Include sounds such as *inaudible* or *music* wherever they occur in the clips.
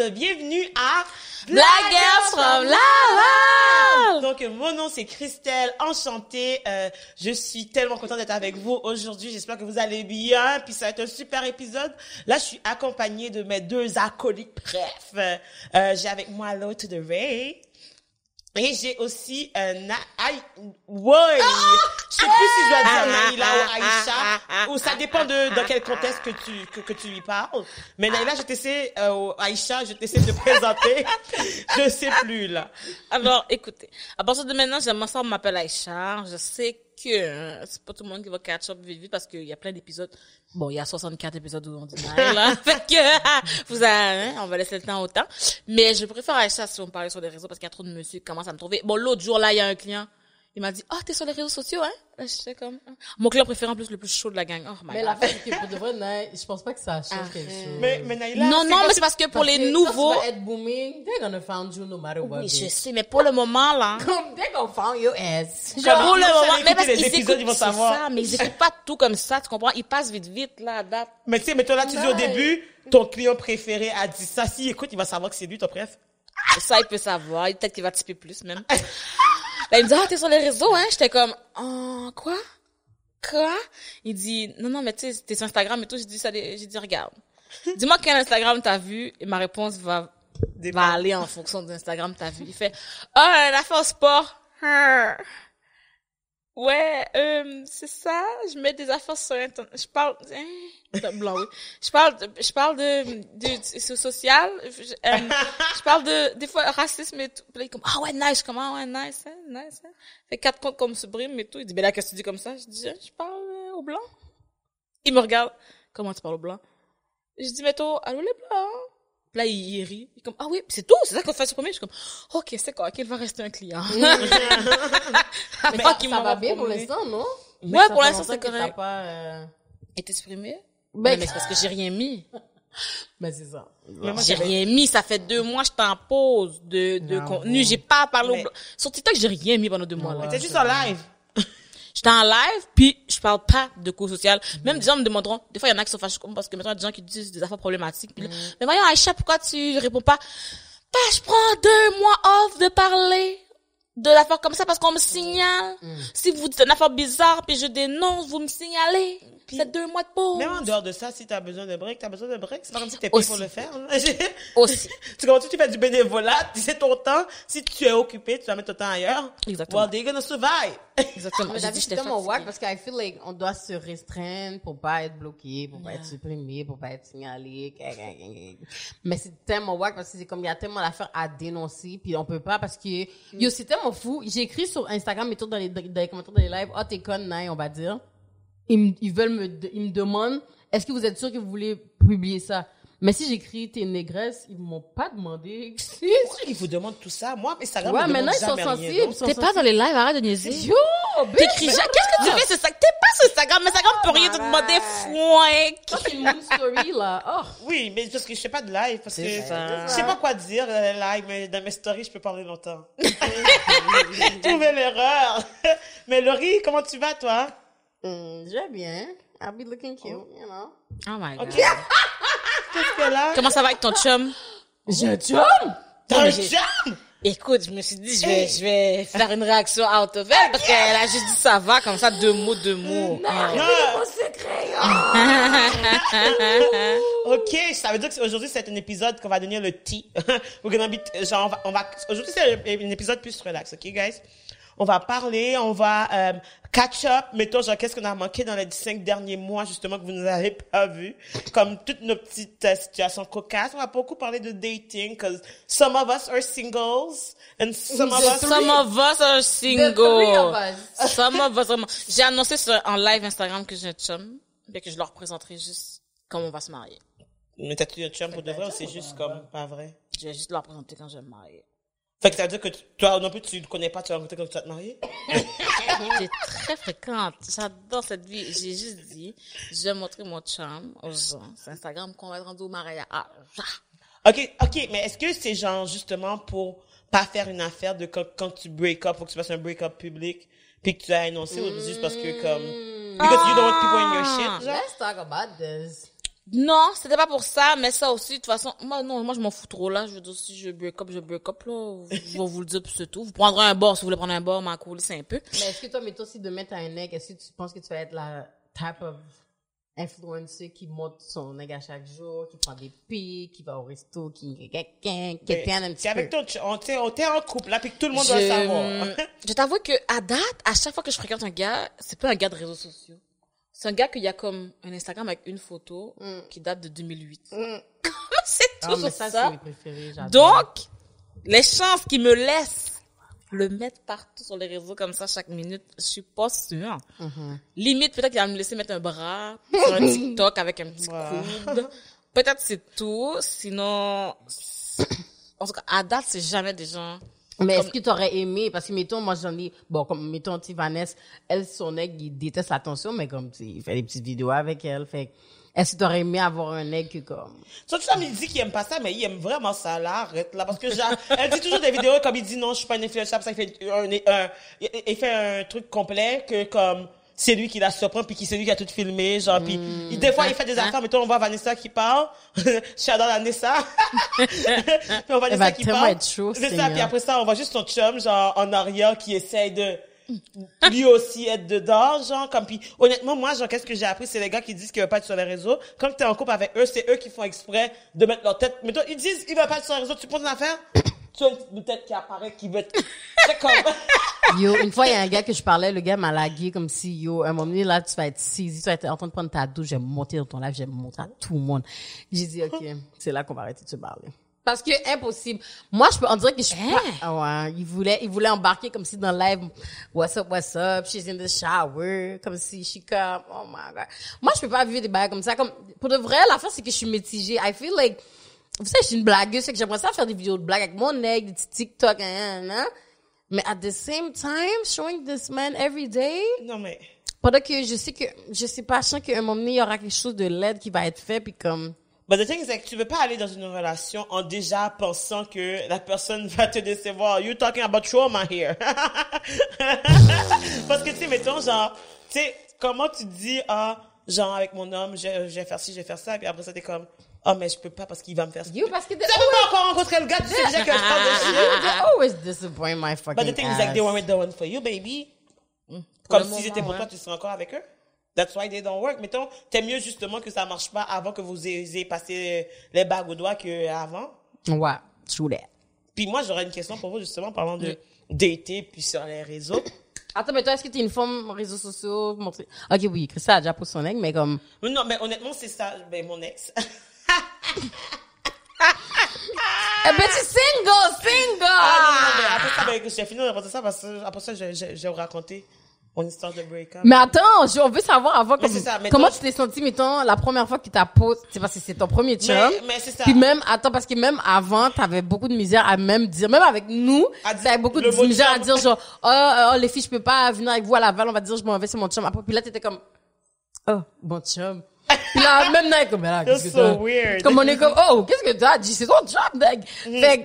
monde, bienvenue à Black Girls from Laval. Donc mon nom c'est Christelle, enchantée. Euh, je suis tellement contente d'être avec vous aujourd'hui. J'espère que vous allez bien, puis ça va être un super épisode. Là, je suis accompagnée de mes deux acolytes. Bref, euh, j'ai avec moi l'autre de Ray. Et j'ai aussi un. Aïe... Ouais! Je sais plus si je dois dire Naïla ou Aïcha, ou ça dépend de dans quel contexte que tu que, que tu lui parles. Mais Naïla, je t'essaie, euh, Aïcha, je t'essaie de *laughs* présenter. je sais plus, là. Alors, écoutez, à partir de maintenant, j'aime ça, on m'appelle Aïcha. Je sais que euh, c'est pas tout le monde qui va catch up vite vite parce qu'il y a plein d'épisodes. Bon, il y a 64 épisodes où on dit là. *laughs* fait que, *laughs* vous avez, hein, on va laisser le temps au temps. Mais je préfère Aïcha si on parlait sur les réseaux parce qu'il y a trop de monsieur qui commencent à me trouver. Bon, l'autre jour, là, il y a un client. Il m'a dit, ah, oh, t'es sur les réseaux sociaux, hein? J'étais comme, ah. mon client préféré en plus, le plus chaud de la gang. Oh, my Mais God. la c'est que pour de vrai, Naï, je pense pas que ça change quelque chose. Mais, mais Naïla. Non, c'est non, mais c'est parce que pour Parce les que nouveaux, Quand tu vas être booming, they're gonna find you no matter what. oui, je bitch. sais, mais pour le moment, là. *laughs* Comme, they're gonna find your ass. Comme- pour le moment, mais parce les qu'ils épisodes, écoutent, ils vont savoir. ça, mais ils écoutent pas tout comme ça, tu comprends? Ils passent vite, vite, là, à date. Mais tu sais, mais toi là, tu dis au début, ton client préféré a dit ça. Si écoute, il va savoir que c'est lui ton préf. Ça, il peut savoir. Peut-être qu'il va typer plus, même. *laughs* Là, il me dit, ah, t'es sur les réseaux, hein? J'étais comme, oh, quoi? Quoi? Il dit, non, non, mais tu sais, t'es sur Instagram et tout. J'ai dit, ça, j'ai dit, regarde. *laughs* Dis-moi quel Instagram t'as vu et ma réponse va, va aller en fonction de l'Instagram t'as vu. Il fait, ah, la affaire au sport. Hein. Ouais, euh, c'est ça. Je mets des affaires sur Internet. Je parle, hein, *laughs* blanc, oui. Je parle, de, je parle de, de, de- social. Je, euh, je parle de, des fois, racisme et tout. Puis là, il est comme, ah ouais, nice. Comment, ouais, nice, hein, nice, hein. Fait quatre comptes comme Subrime et tout. Il dit, ben là, qu'est-ce que tu dis comme ça? Je dis, je parle euh, au blanc. Il me regarde. Comment tu parles au blanc? Je dis, mais toi, allô les blancs? Puis là, il, il rit. Il est comme, ah oui, c'est tout, c'est ça qu'on fait sur premier. Je suis comme, ok, c'est quoi, qu'il va rester un client. *laughs* Mais Pas ça, qu'il ça m'en va bien pour l'instant, non? Ouais, pour l'instant, c'est correct. pas, euh, Est exprimé? Ben, mais c'est parce que j'ai rien mis. Mais *laughs* c'est ça. J'ai rien mis, ça fait deux mois, je t'en pause de, de Ah, contenu. J'ai pas parlé Mais- au blanc. Sur TikTok, j'ai rien mis pendant deux mois, là. T'es juste en live. *laughs* J'étais en live, puis je parle pas de cours social. Même des gens me demanderont, des fois, il y en a qui sont fâchés comme parce que maintenant, il y a des gens qui disent des affaires problématiques. Puis là, mais voyons, Aïcha, pourquoi tu réponds pas? Bah, je prends deux mois off de parler de l'affaire comme ça parce qu'on me signale. Si vous dites une affaire bizarre, puis je dénonce, vous me signalez. C'est deux mois de pause. Même en dehors de ça, si t'as besoin de break, t'as besoin de break. C'est pas comme si t'es payé Aussi. pour le faire. hein. *laughs* Aussi. tu comprends, tu fais du bénévolat, *laughs* c'est ton temps. Si tu es occupé, tu vas mettre ton temps ailleurs. Exactement. Well, they're gonna survive. Exactement. Mais J'ai dit, c'est j'étais tellement fatiguée. wack parce qu'I feel like on doit se restreindre pour pas être bloqué, pour pas Yeah. être supprimé, pour pas être signalé. Mais c'est tellement wack parce que c'est comme il y a tellement d'affaires à dénoncer puis on peut pas parce que yo c'est tellement fou. J'ai écrit sur Instagram et tout dans les, dans les commentaires des lives, ah t'es conne, Naï, on va dire. Ils, me- ils veulent me, ils me demandent, est-ce que vous êtes sûr que vous voulez publier ça? Mais si j'écris t'es négresse, ils m'ont pas demandé. *laughs* Pourquoi ils vous demandent tout ça? Moi, Instagram Ouais, me maintenant ils sont sensibles. non? ils sont T'es pas dans les lives, arrête de niaiser. Yo! T'écris jamais. Qu'est-ce que tu fais sur ça? T'es pas sur Instagram, mais Instagram peut rien te demander foin. Ça, c'est une story, là. Oh. Oui, mais parce que je fais pas de live, parce que je sais pas quoi dire euh, live, mais dans mes stories, je peux parler longtemps. *laughs* Trouver l'erreur. mais Laurie, comment tu vas, toi? Mm, je vais bien. I'll be looking cute, you know. Oh my god. Ok. *laughs* Qu'est-ce que là? Comment ça va avec ton chum? J'ai un chum! T'as un jam? Écoute, je me suis dit, je vais, je vais faire une réaction out of elle parce qu'elle a juste dit ça va, comme ça, deux mots, deux mots. Ah. Mon secret! oh. *laughs* Ok, ça veut dire qu'aujourd'hui c'est un épisode qu'on va donner le tea. We're gonna be- genre, on va, on va, aujourd'hui c'est un, un épisode plus relax, ok, guys? On va parler, on va euh, catch up, mettons genre qu'est-ce qu'on a manqué dans les cinq derniers mois justement que vous nous avez pas vu, comme toutes nos petites euh, situations cocasses. On va beaucoup parler de dating, cause some of us are singles and some of us. Some of us are single. *laughs* Some of us are... J'ai annoncé sur, en live Instagram que j'ai un chum, et que je leur présenterai juste comment on va se marier. Mais t'as-tu un chum pour de vrai ou c'est juste comme pas vrai? Je vais juste leur présenter quand je vais me marier. Fait que ça veut dire que toi non plus tu ne connais pas, tu vas rencontrer quand tu vas te marier? *laughs* C'est très fréquente. J'adore cette vie. J'ai juste dit, je vais montrer mon chum aux gens sur Instagram qu'on va être rendu au mariage. Ah, ah. Ok, ok, mais est-ce que c'est genre justement pour pas faire une affaire de quand, quand tu break up, faut que tu fasses un break up public, puis que tu as annoncé ou juste parce que comme because you don't want people in your shit, genre? Let's talk about this. Non, c'était pas pour ça, mais ça aussi, de toute façon, moi, non, moi, je m'en fous trop, là. Je veux dire, si je break up, je break up, là. Je vais vous le dire, puis c'est tout. Vous prendrez un bord si vous voulez prendre un bord, m'en couler, c'est un peu. Mais est-ce que toi, mettons, si demain t'as un nec, est-ce que tu penses que tu vas être la type of influencer qui monte son nec à chaque jour, qui prend des pics, qui va au resto, qui, qui, qui, qui, qui Mais un petit C'est avec ch- on t'est, en couple, là, puis que tout le monde doit savoir. je t'avoue que, à date, à chaque fois que je fréquente un gars, c'est pas un gars de réseaux sociaux. C'est un gars qu'il y a comme un Instagram avec une photo qui date de 2008. *laughs* c'est Ah, toujours ça, ça. Donc, les chances qu'il me laisse le mettre partout sur les réseaux comme ça chaque minute, je suis pas sûre. Limite, peut-être qu'il va me laisser mettre un bras sur un *laughs* TikTok avec un petit coude. Peut-être c'est tout. Sinon, en tout cas, à date, c'est jamais des gens. Mais est-ce que t'aurais aimé, parce que mettons, moi j'en ai, bon, comme mettons, tu sais, Vanessa, elle, son aigle, il déteste l'attention, mais comme, tu sais, il fait des petites vidéos avec elle, fait que, est-ce que t'aurais aimé avoir un aigle que comme, tu sais, il dit qu'il aime pas ça, mais il aime vraiment ça, là. Arrête, là. Parce que, genre, elle dit toujours des vidéos comme il dit non, je suis pas une influencer, pour ça, il fait un, un, il fait un truc complet que, comme, c'est lui qui la surprend, puis qui c'est lui qui a tout filmé, genre, puis, il- des fois, il fait des affaires, mettons, on voit Vanessa qui parle, *laughs* j'adore Vanessa, *laughs* puis on voit Vanessa va qui parle. C'est ça, puis après ça, on voit juste son chum, genre, en arrière, qui essaye de, lui aussi être dedans, genre, comme, puis, honnêtement, moi, genre, qu'est-ce que j'ai appris, c'est les gars qui disent qu'ils veulent pas être sur les réseaux. Quand t'es en couple avec eux, c'est eux qui font exprès de mettre leur tête, mais toi, ils disent, ils veulent pas être sur les réseaux, tu prends une affaire, tu as une petite tête qui apparaît, qui veut être, *laughs* c'est comme, Yo, une fois, il y a un gars que je parlais, le gars m'a lagué comme si, yo, un moment donné, là, tu vas être saisi, tu vas être en train de prendre ta douche, je vais monter dans ton live, je vais montrer à tout le monde. J'ai dit, OK, c'est là qu'on va arrêter de se parler. Parce que, impossible. Moi, je peux, on dirait que je suis pas, ah ouais, il voulait, il voulait embarquer comme si dans le live, what's up, what's up, she's in the shower, comme si suis comme, oh my god. Moi, je peux pas vivre des bails comme ça, comme, pour de vrai, la fin, c'est que je suis mitigée. I feel like, vous savez, je suis une blagueuse, c'est que j'aimerais ça faire des vidéos de blagues avec mon nègre, des petits TikTok, hein, hein, hein. Mais at the same time, showing this man every day, non, mais, pendant que je sais que, je sais pas, je sens qu'à un moment donné, il y aura quelque chose de laid qui va être fait, puis comme, but the thing is, like, tu veux pas aller dans une relation en déjà pensant que la personne va te décevoir. You talking about trauma here. *laughs* Parce que, tu sais, mettons, genre, tu sais, comment tu dis, ah, genre, avec mon homme, je, je vais faire ci, je vais faire ça, puis après ça, t'es comme, oh, mais je peux pas parce qu'il va me faire you, parce que Tu savais pas encore rencontrer le gars, tu sais déjà que je parle de *laughs* shit. they always disappoint my fucking But the thing is, like, they weren't the one for you, baby. Comme le si c'était pour ouais. toi, tu serais encore avec eux. That's why they don't work. Mettons, t'aimes mieux justement que ça marche pas avant que vous ayez passé les bagues au doigt qu'avant. Ouais, true that. Puis moi, j'aurais une question pour vous, justement, parlant de dater, puis sur les réseaux. Attends, mais toi, est-ce que t'es une femme réseaux sociaux, montrer... Ok, oui, Christa a déjà posé son aigle, mais comme, Mais non, mais honnêtement, c'est ça, ben, mon ex. *laughs* eh ben, tu single, single! Ah, non, non, mais après ça, ben, j'ai fini de raconter ça parce que après ça, je, vous raconter mon histoire de break-up. Mais attends, je- on veut savoir avant comme- ça, comment tu t'es senti, mettons, la première fois que tu t'as posé, c'est parce que c'est ton premier chum. Mais- mais c'est ça. Puis même, attends, parce que même avant, t'avais beaucoup de misère à même dire, même avec nous, À t'avais beaucoup de misère à chum. dire genre, *laughs* oh, oh, les filles, je peux pas venir avec vous à Laval, on va dire, je m'en vais, c'est mon chum. Après, puis là, t'étais comme, oh, bon chum. Puis là, même là, comme, là, qu'est-ce que so weird. Comme on est comme, oh, qu'est-ce que t'as dit? C'est ton chum, mec. Mm. Fait que,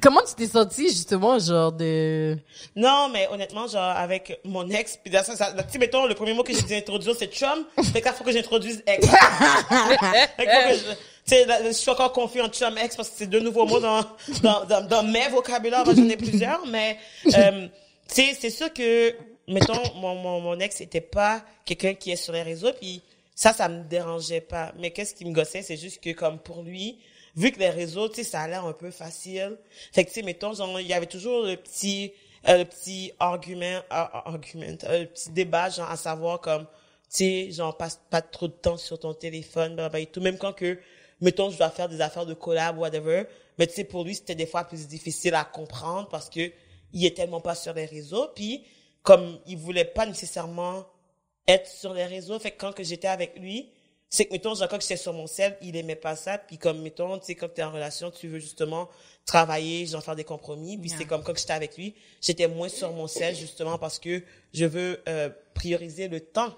comment tu t'es senti, justement, genre de, Non, mais honnêtement, genre, avec mon ex, puis là, ça, ça, là, tu mettons, le premier mot que j'ai dit introduire, c'est chum. Fait qu'il faut que j'introduise ex. *laughs* Fait que je, tu sais, là, je suis encore confus en chum ex parce que c'est deux nouveaux mots dans, dans, dans, dans mes vocabulaires. J'en ai plusieurs, mais, euh, tu sais, c'est sûr que, mettons, mon, mon, mon ex était pas quelqu'un qui est sur les réseaux, puis ça, ça me dérangeait pas. Mais qu'est-ce qui me gossait, c'est juste que, comme pour lui, vu que les réseaux, tu sais, ça a l'air un peu facile. Fait que, tu sais, mettons, genre, il y avait toujours le petit, euh, le petit argument, ah, argument, euh, le petit débat, genre, à savoir comme, tu sais, genre, passe pas trop de temps sur ton téléphone, blablabla et tout. Même quand que, mettons, je dois faire des affaires de collab, whatever. Mais tu sais, pour lui, c'était des fois plus difficile à comprendre parce que il est tellement pas sur les réseaux. Puis, comme il voulait pas nécessairement être sur les réseaux, fait que quand que j'étais avec lui, c'est que, mettons, genre, quand j'étais sur mon sel, il aimait pas ça. Puis comme, mettons, tu sais, quand t'es en relation, tu veux justement travailler, genre, faire des compromis. Puis c'est comme quand j'étais avec lui, j'étais moins sur mon sel, justement, parce que je veux euh, prioriser le temps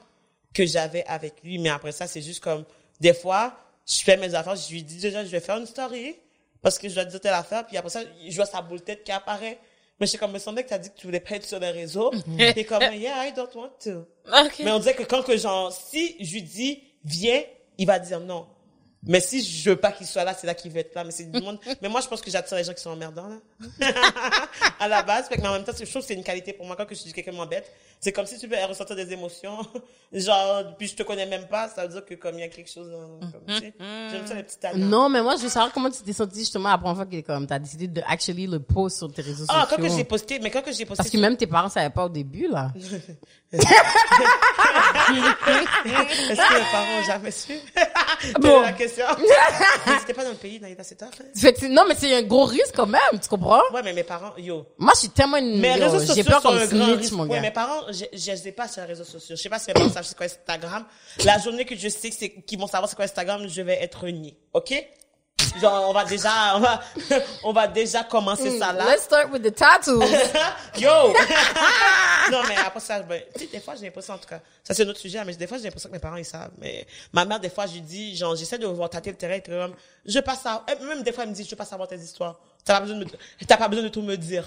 que j'avais avec lui. Mais après ça, c'est juste comme, des fois, je fais mes affaires, je lui dis déjà, je vais faire une story, parce que je dois dire telle affaire, puis après ça, je vois sa boule tête qui apparaît. Mais c'est comme, me semblait que t'as dit que tu voulais pas être sur les réseaux. T'es comme, yeah, I don't want to. Ok. Mais on dirait que quand que genre, si je lui dis, viens, il va dire non. Mais si je veux pas qu'il soit là, c'est là qu'il veut être là. Mais c'est du monde. *laughs* mais moi, je pense que j'attire les gens qui sont emmerdants, là. *laughs* à la base. Fait que, mais en même temps, je trouve que c'est une qualité pour moi. Quand que je dis quelqu'un m'embête, c'est comme si tu veux ressentir des émotions. *laughs* genre, puis je te connais même pas, ça veut dire que comme il y a quelque chose dans, comme, tu sais. J'aime ça, les petits talents. Non, mais moi, je veux savoir comment tu t'es senti justement la première fois que comme t'as décidé de actually le post sur tes réseaux Ah, quand sociaux. que j'ai posté, mais quand que j'ai posté. Parce que même tes parents savaient pas au début, là. *laughs* Est-ce que mes parents ont jamais su? *laughs* Bon. la question. mais c'était pas dans le pays, dans les c'est tough. hein. C'est- non, mais c'est un gros risque quand même, tu comprends? Ouais, mais mes parents, yo. Moi, je suis tellement une, j'ai sociaux peur sont comme un grand snitch, risque. mon Ouais, gars. mes parents, je, je ai pas sur les réseaux sociaux. Je sais pas si mes parents savent c'est quoi Instagram. La journée que je sais qu'ils vont savoir c'est quoi Instagram, je vais être renié. OK? Genre, on va déjà, on va, *laughs* on va déjà commencer ça là. Let's start with the tattoos. *laughs* Yo! *laughs* non, mais après ça, ben, tu sais, des fois, j'ai l'impression, en tout cas, ça c'est un autre sujet, mais des fois, j'ai l'impression que mes parents, ils savent. Mais ma mère, des fois, je lui dis, genre, j'essaie de voir tâter le terrain, et comme, je passe à, même des fois, elle me dit, je veux pas savoir tes histoires. T'as pas besoin de me, t'as pas besoin de tout me dire.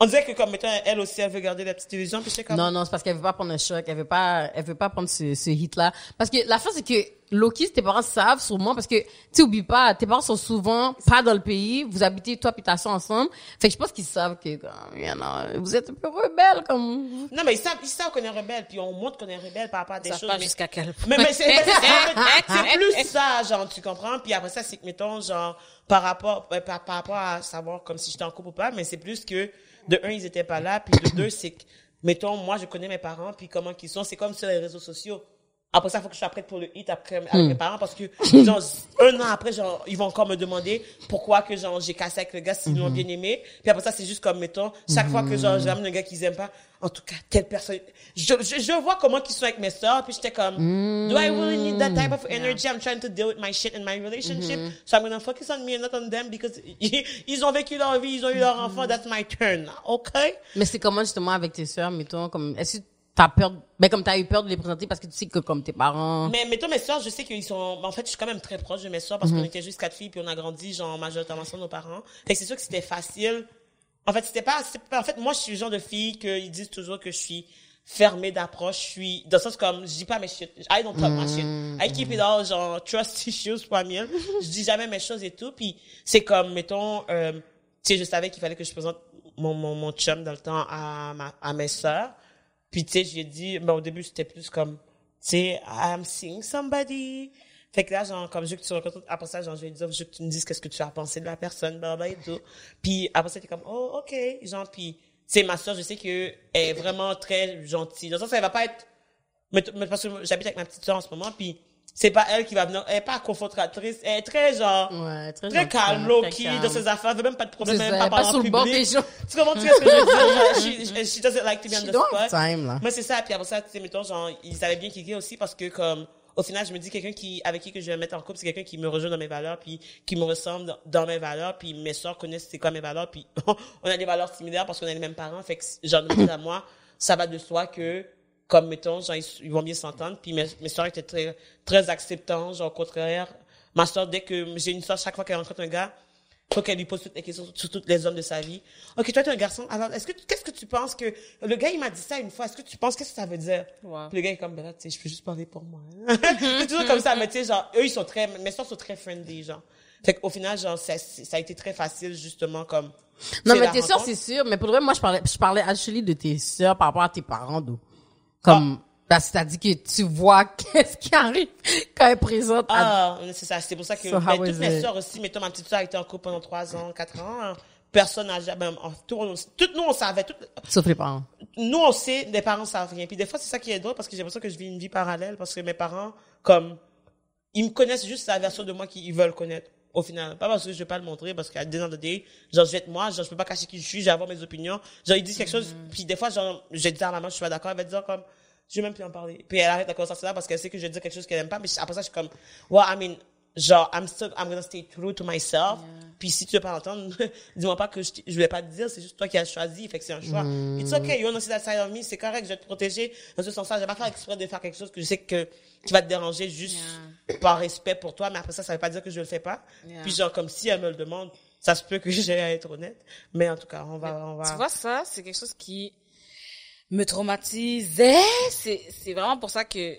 On dirait que, comme, mettons, elle aussi, elle veut garder la petite télévision, puis j'étais comme, Non, non, c'est parce qu'elle veut pas prendre un choc, elle veut pas, elle veut pas prendre ce, ce hit-là. Parce que la fin, c'est que Loki, tes parents savent sûrement, parce que, tu oublies pas, tes parents sont souvent pas dans le pays, vous habitez, toi puis ta soeur ensemble. Fait que je pense qu'ils savent que, comme, you know, vous êtes un peu rebelle, comme, non, mais ils savent, ils savent qu'on est rebelle, puis on montre qu'on est rebelle par rapport à des Ça choses. pas mais- jusqu'à quel point. Mais, mais c'est, c'est- c'est *laughs* plus ça, genre, tu comprends? Puis après ça, c'est que, mettons, genre, par rapport, euh, par, par rapport à savoir comme si j'étais en couple ou pas, mais c'est plus que, de un, ils étaient pas là, puis de deux, c'est que, mettons, moi, je connais mes parents, puis comment qu'ils sont, c'est comme sur les réseaux sociaux. Après ça, il faut que je sois prête pour le hit après, avec mes parents, parce que, genre, un an après, genre, ils vont encore me demander pourquoi que, genre, j'ai cassé avec le gars s'ils l'ont bien aimé. Puis après ça, c'est juste comme, mettons, chaque fois que, genre, j'amène un gars qu'ils aiment pas, en tout cas, telle personne, je, je, je vois comment qu'ils sont avec mes sœurs, puis j'étais comme, do I really need that type of energy? I'm trying to deal with my shit in my relationship. So I'm gonna focus on me and not on them because *laughs* ils ont vécu leur vie, ils ont eu leur enfant, that's my turn. Okay? mais c'est comment justement avec tes sœurs, mettons, comme, est-ce que t'as peur, ben comme t'as eu peur de les présenter parce que tu sais que comme tes parents, Mais mettons mes soeurs, je sais qu'ils sont. En fait, je suis quand même très proche de mes soeurs parce qu'on était juste quatre filles puis on a grandi genre majoritairement sans nos parents. Fait que c'est sûr que c'était facile. En fait, c'était pas, pas- En fait, moi, je suis le genre de fille qu'ils disent toujours que je suis fermée d'approche. Je suis dans le sens comme je dis pas mes shit. I don't talk my shit. I keep it all genre trust issues for me. je dis jamais mes choses et tout. Puis c'est comme mettons, euh, tu sais, je savais qu'il fallait que je présente mon mon mon chum dans le temps à ma à mes sœurs. Puis, tu sais, j'ai dit, ben, au début, c'était plus comme, tu sais, I'm seeing somebody. Fait que là, genre, comme je veux que tu rencontres, après ça, genre, je dire, je veux que tu me dises qu'est-ce que tu as pensé de la personne, blablabla et tout. Puis, après ça, t'es comme, oh, ok, genre, puis, sais, ma soeur, je sais que elle est vraiment très gentille. Dans le sens, elle va pas être, mais, mais parce que j'habite avec ma petite soeur en ce moment, puis c'est pas elle qui va venir, elle est pas confrontatrice, elle est très, genre, ouais, très, très calme, très low-key, calme. dans ses affaires, elle veut même pas de problème, même pas parler en le bord public. des gens. Tu comprends ce que je veux dire? Genre, she, *laughs* she doesn't like to be on She the spot. time, là. Moi, c'est ça. Puis après ça, tu sais, mettons, genre, ils avaient bien kické aussi parce que, comme, au final, je me dis, quelqu'un qui, avec qui que je vais mettre en couple, c'est quelqu'un qui me rejoint dans mes valeurs, puis qui me ressemble dans, dans mes valeurs, puis mes soeurs connaissent c'est quoi mes valeurs, puis *laughs* on a des valeurs similaires parce qu'on a les mêmes parents. Fait que, genre, à moi, ça va de soi que, comme, mettons, genre, ils, vont bien s'entendre, puis mes, mes soeurs étaient très, très acceptantes, genre, au contraire. Ma soeur, dès que j'ai une soeur, chaque fois qu'elle rencontre un gars, faut qu'elle lui pose toutes les questions sur tous les hommes de sa vie. Ok, toi, t'es un garçon. Alors, est-ce que, qu'est-ce que tu penses que, le gars, il m'a dit ça une fois. Est-ce que tu penses, qu'est-ce que ça veut dire? Wow. Le gars est comme, ben là, tu sais, je peux juste parler pour moi. hein. *laughs* c'est toujours comme ça, mais tu sais, genre, eux, ils sont très, mes soeurs sont très friendly, genre. Fait qu'au final, genre, ça, ça a été très facile, justement, comme. Non, mais tes rencontre. c'est sûr. Mais pour le vrai, moi, je parlais, je parlais actually de tes sœurs par rapport à tes parents. Comme, Ah. parce que tu vois *laughs* qu'est-ce qui arrive quand elle présente à... Ah, c'est ça, c'est pour ça que, So ben, toutes mes soeurs aussi, mettons, ma petite soeur a été en couple pendant trois ans, quatre ans. hein. Personne n'a jamais, en tout, toutes nous, on savait, toutes, Sauf les parents. nous on sait, les parents savent rien. Puis des fois c'est ça qui est drôle parce que j'ai l'impression que je vis une vie parallèle parce que mes parents, comme, ils me connaissent juste la version de moi qu'ils veulent connaître. Au final, pas parce que je vais pas le montrer, parce qu'à des ans de day, genre, je vais être moi, genre, je peux pas cacher qui je suis, je vais avoir mes opinions. Genre, ils disent quelque chose, puis des fois, genre, je dis à ma maman, je suis pas d'accord, elle va dire comme, je vais même plus en parler. Puis elle arrête la conversation là parce qu'elle sait que je vais dire quelque chose qu'elle aime pas, mais après ça, je suis comme, well, I mean, genre, I'm still, I'm gonna stay true to myself. Puis si tu veux pas l'entendre, *laughs* dis-moi pas que je, je voulais pas te dire, c'est juste toi qui as choisi, fait que c'est un choix. It's okay, you wanna see that side of me, c'est correct, je vais te protéger. Dans ce sens-là, je vais pas faire exprès de faire quelque chose que je sais que, qui va te déranger juste par respect pour toi, mais après ça, ça veut pas dire que je le fais pas. Yeah. Puis genre, comme si elle me le demande, ça se peut que *laughs* j'ai à être honnête. Mais en tout cas, on va, on va. Tu vois, ça, c'est quelque chose qui me traumatisait. *laughs* C'est, c'est vraiment pour ça que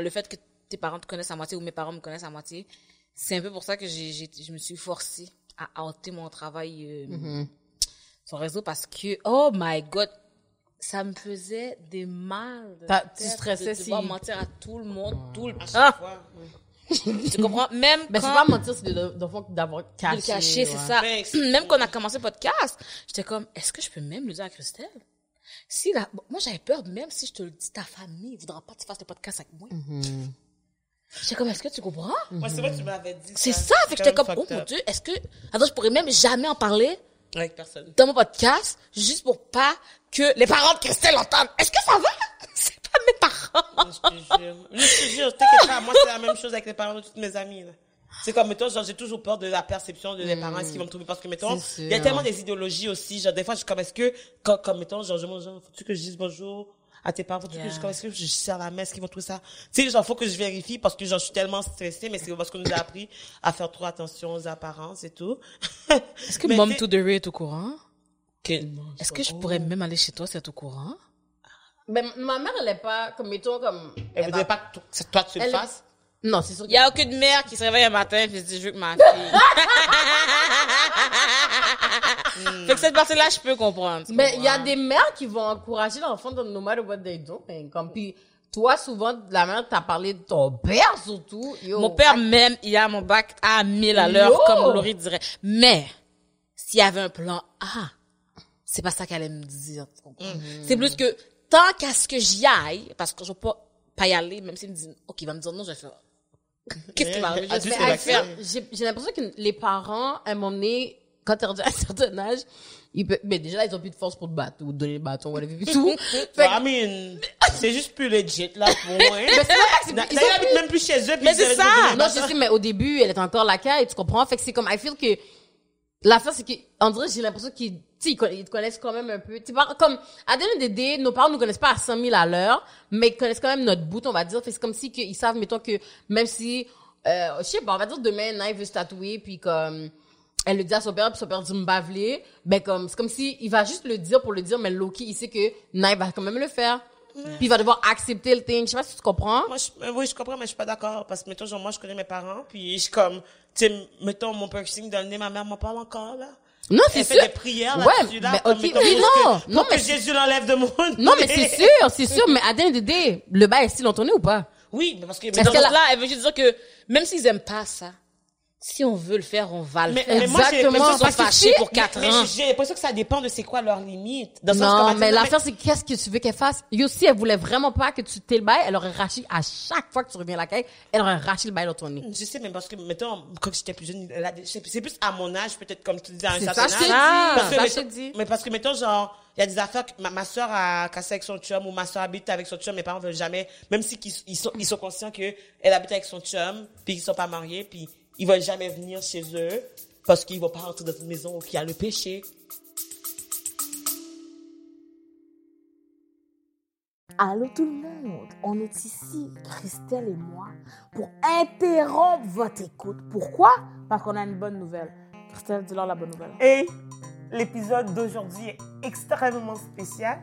le fait que tes parents te connaissent à moitié ou mes parents me connaissent à moitié, c'est un peu pour ça que j'ai, j'ai- je me suis forcée à ôter mon travail euh, Mm-hmm. sur réseau parce que, oh my god, ça me faisait des mal. de tu stressais de devoir si- mentir à tout le monde, tout le temps. oui. *laughs* Tu comprends? Même Mais c'est quand... pas mentir, c'est de, de, de- d'avoir de caché. cacher, c'est ça. *clears throat* Ouais, c'est- Même quand on a commencé le podcast, j'étais comme, est-ce que je peux même le dire à Christelle? Si la, moi j'avais peur, même si je te le dis, ta famille voudra pas que tu fasses le podcast avec moi. Mm-hmm. J'étais comme, est-ce que tu comprends? Moi, c'est vrai que tu m'avais dit C'est ça. fait que j'étais comme, oh mon dieu, est-ce que, attends, je pourrais même jamais en parler Avec personne. dans mon podcast, juste pour pas que les parents de Christelle entendent. Est-ce que ça va? *laughs* C'est pas mes parents. Je te jure. Je te jure, t'inquiète pas. Moi, c'est la même chose avec les parents de toutes mes amies, là. C'est comme, mettons, genre, j'ai toujours peur de la perception de les parents, ce qu'ils vont me trouver? Parce que, mettons, il y a tellement des idéologies aussi. Genre, des fois, je suis comme, est-ce que, comme, comme mettons, genre, je mange, faut-tu que je dise bonjour à tes parents? Faut-tu que je, Yeah. que je sers la messe? Qu'ils vont trouver ça? Tu sais, genre, faut que je vérifie parce que, genre, je suis tellement stressée, mais c'est parce qu'on nous a appris à faire trop attention aux apparences et tout. *laughs* Est-ce que Mais Mom to the Ray est au courant? Est-ce que je pourrais même aller chez toi si elle est au courant? Mais ma mère, elle est pas, comme, mettons, comme. Elle elle voudrait va- pas que toi, tu le fasses? Non, c'est sûr Il y a aucune mère qui se réveille un matin et se dit, je veux que ma fille. *laughs* fait que cette partie-là, je peux comprendre. Mais il y a des mères qui vont encourager l'enfant dans no matter what they do. Comme, puis, toi, souvent, la mère t'a parlé de ton père, surtout. Yo, Mon père même, il a mon bac à 1000 à l'heure, comme Laurie dirait. Mais, s'il y avait un plan A, c'est pas ça qu'elle allait me dire. comprends? C'est plus que, tant qu'à ce que j'y aille, parce que je vais pas, pas y aller, même s'il me dit, OK, il va me dire non, je vais faire. Qu'est-ce qui m'arrive? J'ai l'impression que les parents, à un moment donné, quand t'es rendu à un *laughs* certain âge, ils peuvent, mais déjà, ils ont plus de force pour te battre ou donner le bâton, whatever, tout. *laughs* fait I mean, c'est juste plus legit, là, pour moi. *laughs* Mais D'ailleurs, ils habitent même plus chez eux. puis Mais c'est ça! Non, je sais, mais au début, elle est encore la caille, tu comprends? Fait que c'est comme, I feel que, l'affaire, c'est que, dirait, j'ai l'impression qu'ils, tu ils, ils te connaissent quand même un peu. Tu comme, à day, nos parents nous connaissent pas à 100 000 à l'heure, mais ils connaissent quand même notre bout, on va dire. Que c'est comme si qu'ils savent, mettons que, même si, euh, je sais pas, on va dire demain, Naïf veut se tatouer, puis comme, elle le dit à son père, puis son père dit m'bavler, ben comme, c'est comme si, il va juste le dire pour le dire, mais Loki, il sait que Naïf va quand même le faire. Puis il va devoir accepter le thing. Je sais pas si tu comprends. Moi, je, euh, oui, je comprends, mais je suis pas d'accord. Parce que, mettons, genre, moi, je connais mes parents, puis je suis comme, tu sais, mettons, mon piercing dans le nez, ma mère m'en parle encore, là. Non, c'est Elle fait sûr. des prières, Ouais, là-dessus, là. mais comme, ok, mettons, oui, non, que, non, mais que c'est- Jésus l'enlève de mon Non, mais c'est sûr, c'est sûr, mais à day, le bail est still tourné ou pas? Oui, mais parce que, Mais Est-ce dans qu'elle ce a- là elle veut juste dire que, même s'ils aiment pas ça, si on veut le faire, on va le Mais, faire. mais moi, Exactement, parce que fâchés pour 4 mais ans. j'ai l'impression que ça dépend de c'est quoi leur limite. Dans sens Non, dit, mais l'affaire, c'est qu'est-ce que tu veux qu'elle fasse? Yo, si elle voulait vraiment pas que tu t'aies le bail, elle aurait raché à chaque fois que tu reviens à la caille, elle aurait raché le bail dans ton nez. Je sais, mais parce que, mettons, quand j'étais plus jeune, c'est plus à mon âge, peut-être, comme tu disais, à un certain âge. dit. Parce que, Ça, mettons- dit. Mais parce que, mettons, genre, il y a des affaires que ma, ma soeur a cassé avec son chum ou ma soeur habite avec son chum, mes parents veulent jamais, même si qu'ils- ils sont, ils sont conscients que elle habite avec son chum, puis ils sont pas mariés, puis ils veulent jamais venir chez eux parce qu'ils vont pas rentrer dans une maison où il y a le péché. Allô tout le monde, on est ici, Christelle et moi, pour interrompre votre écoute. Pourquoi? Parce qu'on a une bonne nouvelle. Christelle, dis-leur la bonne nouvelle. Et l'épisode d'aujourd'hui est extrêmement spécial.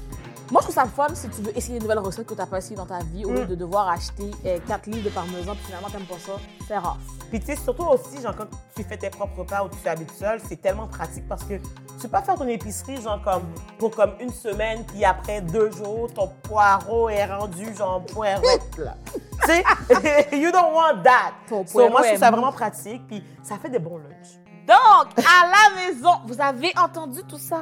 Moi, je trouve ça le fun si tu veux essayer une nouvelle recette que tu n'as pas essayé dans ta vie, Mm. au lieu de devoir acheter 4 livres de parmesan, puis finalement, t'aimes pas ça, c'est rare. Puis tu sais, surtout aussi, genre, quand tu fais tes propres repas ou tu habites seul, c'est tellement pratique parce que tu peux pas faire ton épicerie, genre, comme, pour comme une semaine, puis après deux jours, ton poireau est rendu, genre, poirette, *laughs* là. tu sais, *laughs* you don't want that. Ton So, moi, je trouve ça vraiment pratique, puis ça fait des bons lunchs. Donc, à la maison, vous avez entendu tout ça?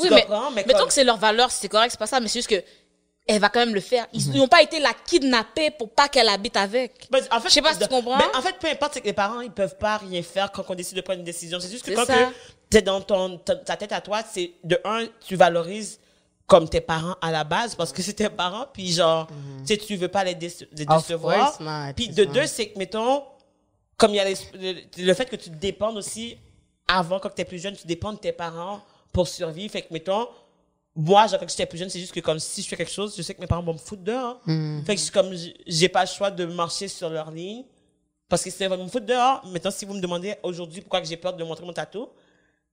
Oui, Tu mais, comprends? Mais mettons comme- que c'est leur valeur, c'est correct, c'est pas ça, mais c'est juste que elle va quand même le faire. Ils n'ont pas été la kidnapper pour pas qu'elle habite avec. Ben, en fait, Je sais pas si tu comprends. ben, en fait, peu importe, c'est que les parents, ils peuvent pas rien faire quand on décide de prendre une décision. C'est juste que quand que t'es dans ton, ta, ta tête à toi, c'est de un, tu valorises comme tes parents à la base parce que c'est tes parents, puis genre, tu sais, tu veux pas les, déce- les décevoir. course Puis de deux, c'est que, mettons, comme il y a les- le, le fait que tu dépendes aussi, avant, quand tu es plus jeune, tu dépends de tes parents pour survivre. Fait que, mettons, moi, quand j'étais plus jeune, c'est juste que comme si je fais quelque chose, je sais que mes parents vont me foutre dehors. Fait que suis comme, j'ai pas le choix de marcher sur leur ligne. Parce que vont me foutre dehors, maintenant, si vous me demandez aujourd'hui pourquoi j'ai peur de montrer mon tatou,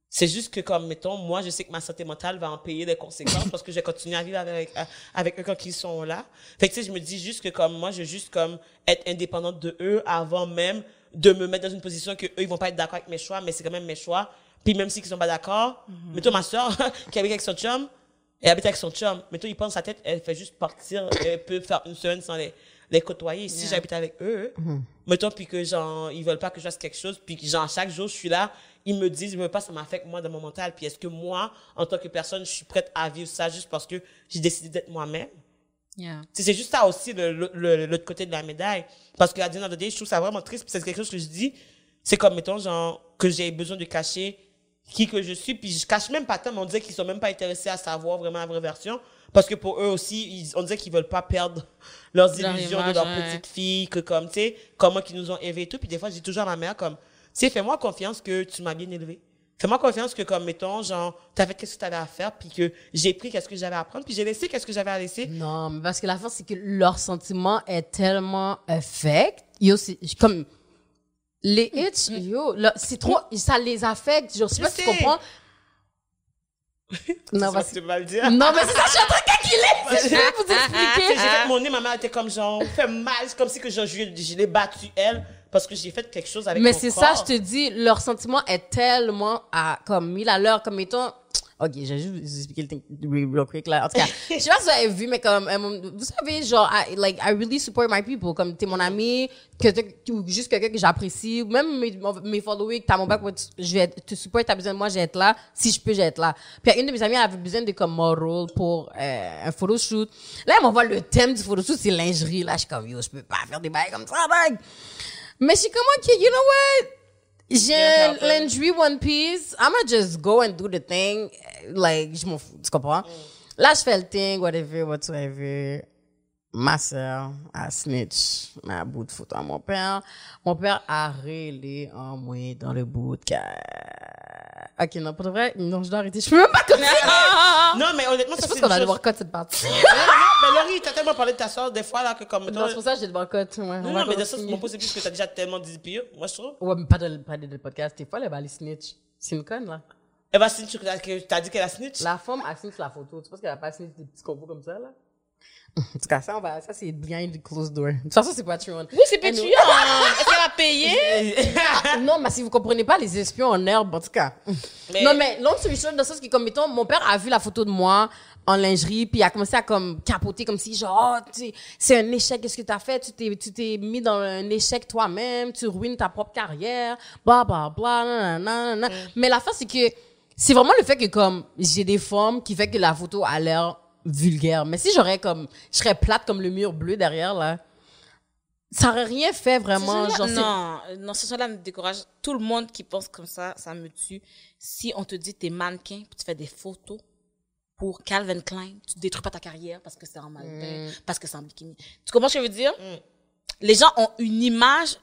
c'est juste que, comme, mettons, moi, je sais que ma santé mentale va en payer des conséquences *laughs* parce que je vais continuer à vivre avec, avec eux quand ils sont là. Fait que, tu sais, je me dis juste que, comme, moi, je veux juste, comme, être indépendante de eux avant même de me mettre dans une position que eux, ils vont pas être d'accord avec mes choix, mais c'est quand même mes choix. Puis même s'ils sont pas d'accord, mettons, ma soeur, *laughs* qui habite avec son chum, elle habite avec son chum. Mettons, il pense sa tête, elle fait juste partir, elle peut faire une semaine sans les, les côtoyer. Si j'habite avec eux, mettons, puis que, genre, ils veulent pas que je fasse quelque chose, puis que, genre, chaque jour, je suis là, ils me disent, mais pas, ça m'affecte, moi, dans mon mental. Puis est-ce que moi, en tant que personne, je suis prête à vivre ça juste parce que j'ai décidé d'être moi-même? Yeah. C'est juste ça aussi, le- le- le- l'autre côté de la médaille. Parce que, à the end of the day, je trouve ça vraiment triste. puis C'est quelque chose que je dis. C'est comme, mettons, genre, que j'ai besoin de cacher qui que je suis. Puis je cache même pas tant, mais on dirait qu'ils sont même pas intéressés à savoir vraiment la vraie version. Parce que pour eux aussi, ils- on dirait qu'ils veulent pas perdre *laughs* leurs Leur illusions image, de leur ouais. petite fille, que comme, tu sais, comment qu'ils nous ont élevés et tout. Puis des fois, je dis toujours à ma mère, comme, tu sais, fais-moi confiance que tu m'as bien élevé. Fais-moi confiance que, comme, mettons, genre, t'as fait qu'est-ce que t'avais à faire, puis que j'ai pris qu'est-ce que j'avais à apprendre, puis j'ai laissé qu'est-ce que j'avais à laisser. Non, mais parce que l'affaire, c'est que leur sentiment est tellement affect. Yo, c'est comme, les hits, yo, là, c'est trop, ça les affecte. Genre, je sais pas si tu comprends. *laughs* Non, C'est parce ce que dire. Non, mais c'est ça, je suis en train de calculer. *laughs* Je vais vous expliquer. j'ai fait mon nez, ma mère était comme genre, fait mal, c'est comme si que je, je l'ai battue elle, parce que j'ai fait quelque chose avec Mais mon c'est corps. ça, je te dis, leur sentiment est tellement à, comme, mis à l'heure, comme étant, ok, je vais juste vous expliquer le thing real quick, là. En tout cas, je sais pas si vous avez vu, mais comme, moment- vous savez, genre, I, like, I really support my people, comme, t'es mon ami, que ou juste quelqu'un que j'apprécie, même mes, mes followers, t'as mon bac, ouais, tu- je vais te support, t'as besoin de moi, je vais être là. Si je peux, je vais être là. Puis, une de mes amies, avait besoin de, comme, moral pour, euh, un photoshoot. Là, elle m'envoie le thème du photoshoot, c'est lingerie. Là, je suis comme, yo, je peux pas faire des bails comme ça, bag. Mais je suis comme, ok, you know what? Her. lingerie one piece. I'ma just go and do the thing. Like, je m'en fous. Tu comprends? Là, je fais le thing, whatever, whatsoever. Ma soeur a snitch ma bout de photo à mon père. Mon père a relé en moi dans le bout de. Ok, non, pour de vrai, non, je dois arrêter. Je peux même pas continuer. *laughs* Non, mais honnêtement, ça c'est qu'on une va chose- devoir cut cette partie. Non, non, mais Laurie, t'as tellement parlé de ta soeur des fois, là, que comme, Non, c'est pour ça que j'ai devoir cut. Ouais, on non, mais de ça, mon point, c'est plus que t'as déjà tellement dit pire, moi, je trouve. Ouais, mais pas de, pas de, de podcast. Des fois, elle va aller snitch. C'est une conne, là. Elle va snitch, que t'as dit qu'elle a snitch? La femme a signé sur la photo. Tu penses qu'elle a pas signé des petits combos comme ça, là? En tout cas, ça, on va, ça, c'est behind the closed door. De toute façon, c'est Patreon. Oui, c'est Patreon. *laughs* Est-ce qu'elle a payé? Non, mais si vous comprenez pas les espions en herbe, en tout cas. Mais- Non, mais story short, dans le sens que, comme, mettons, mon père a vu la photo de moi en lingerie, puis il a commencé à, comme, capoter, comme si, genre, oh, tu c'est un échec, qu'est-ce que t'as fait? Tu t'es, tu t'es mis dans un échec toi-même, tu ruines ta propre carrière, bla, bla, bla, nanana, nanana. Mais la fin, c'est que, c'est vraiment le fait que, comme, j'ai des formes qui fait que la photo a l'air vulgaire. Mais si j'aurais, comme, je serais plate comme le mur bleu derrière, là, ça aurait rien fait vraiment, genre, non, non, ce soir-là me décourage. Tout le monde qui pense comme ça, ça me tue. Si on te dit t'es mannequin, puis tu fais des photos pour Calvin Klein, tu détruis pas ta carrière parce que c'est en maltais, parce que c'est en bikini. Tu comprends ce que je veux dire? Les gens ont une image,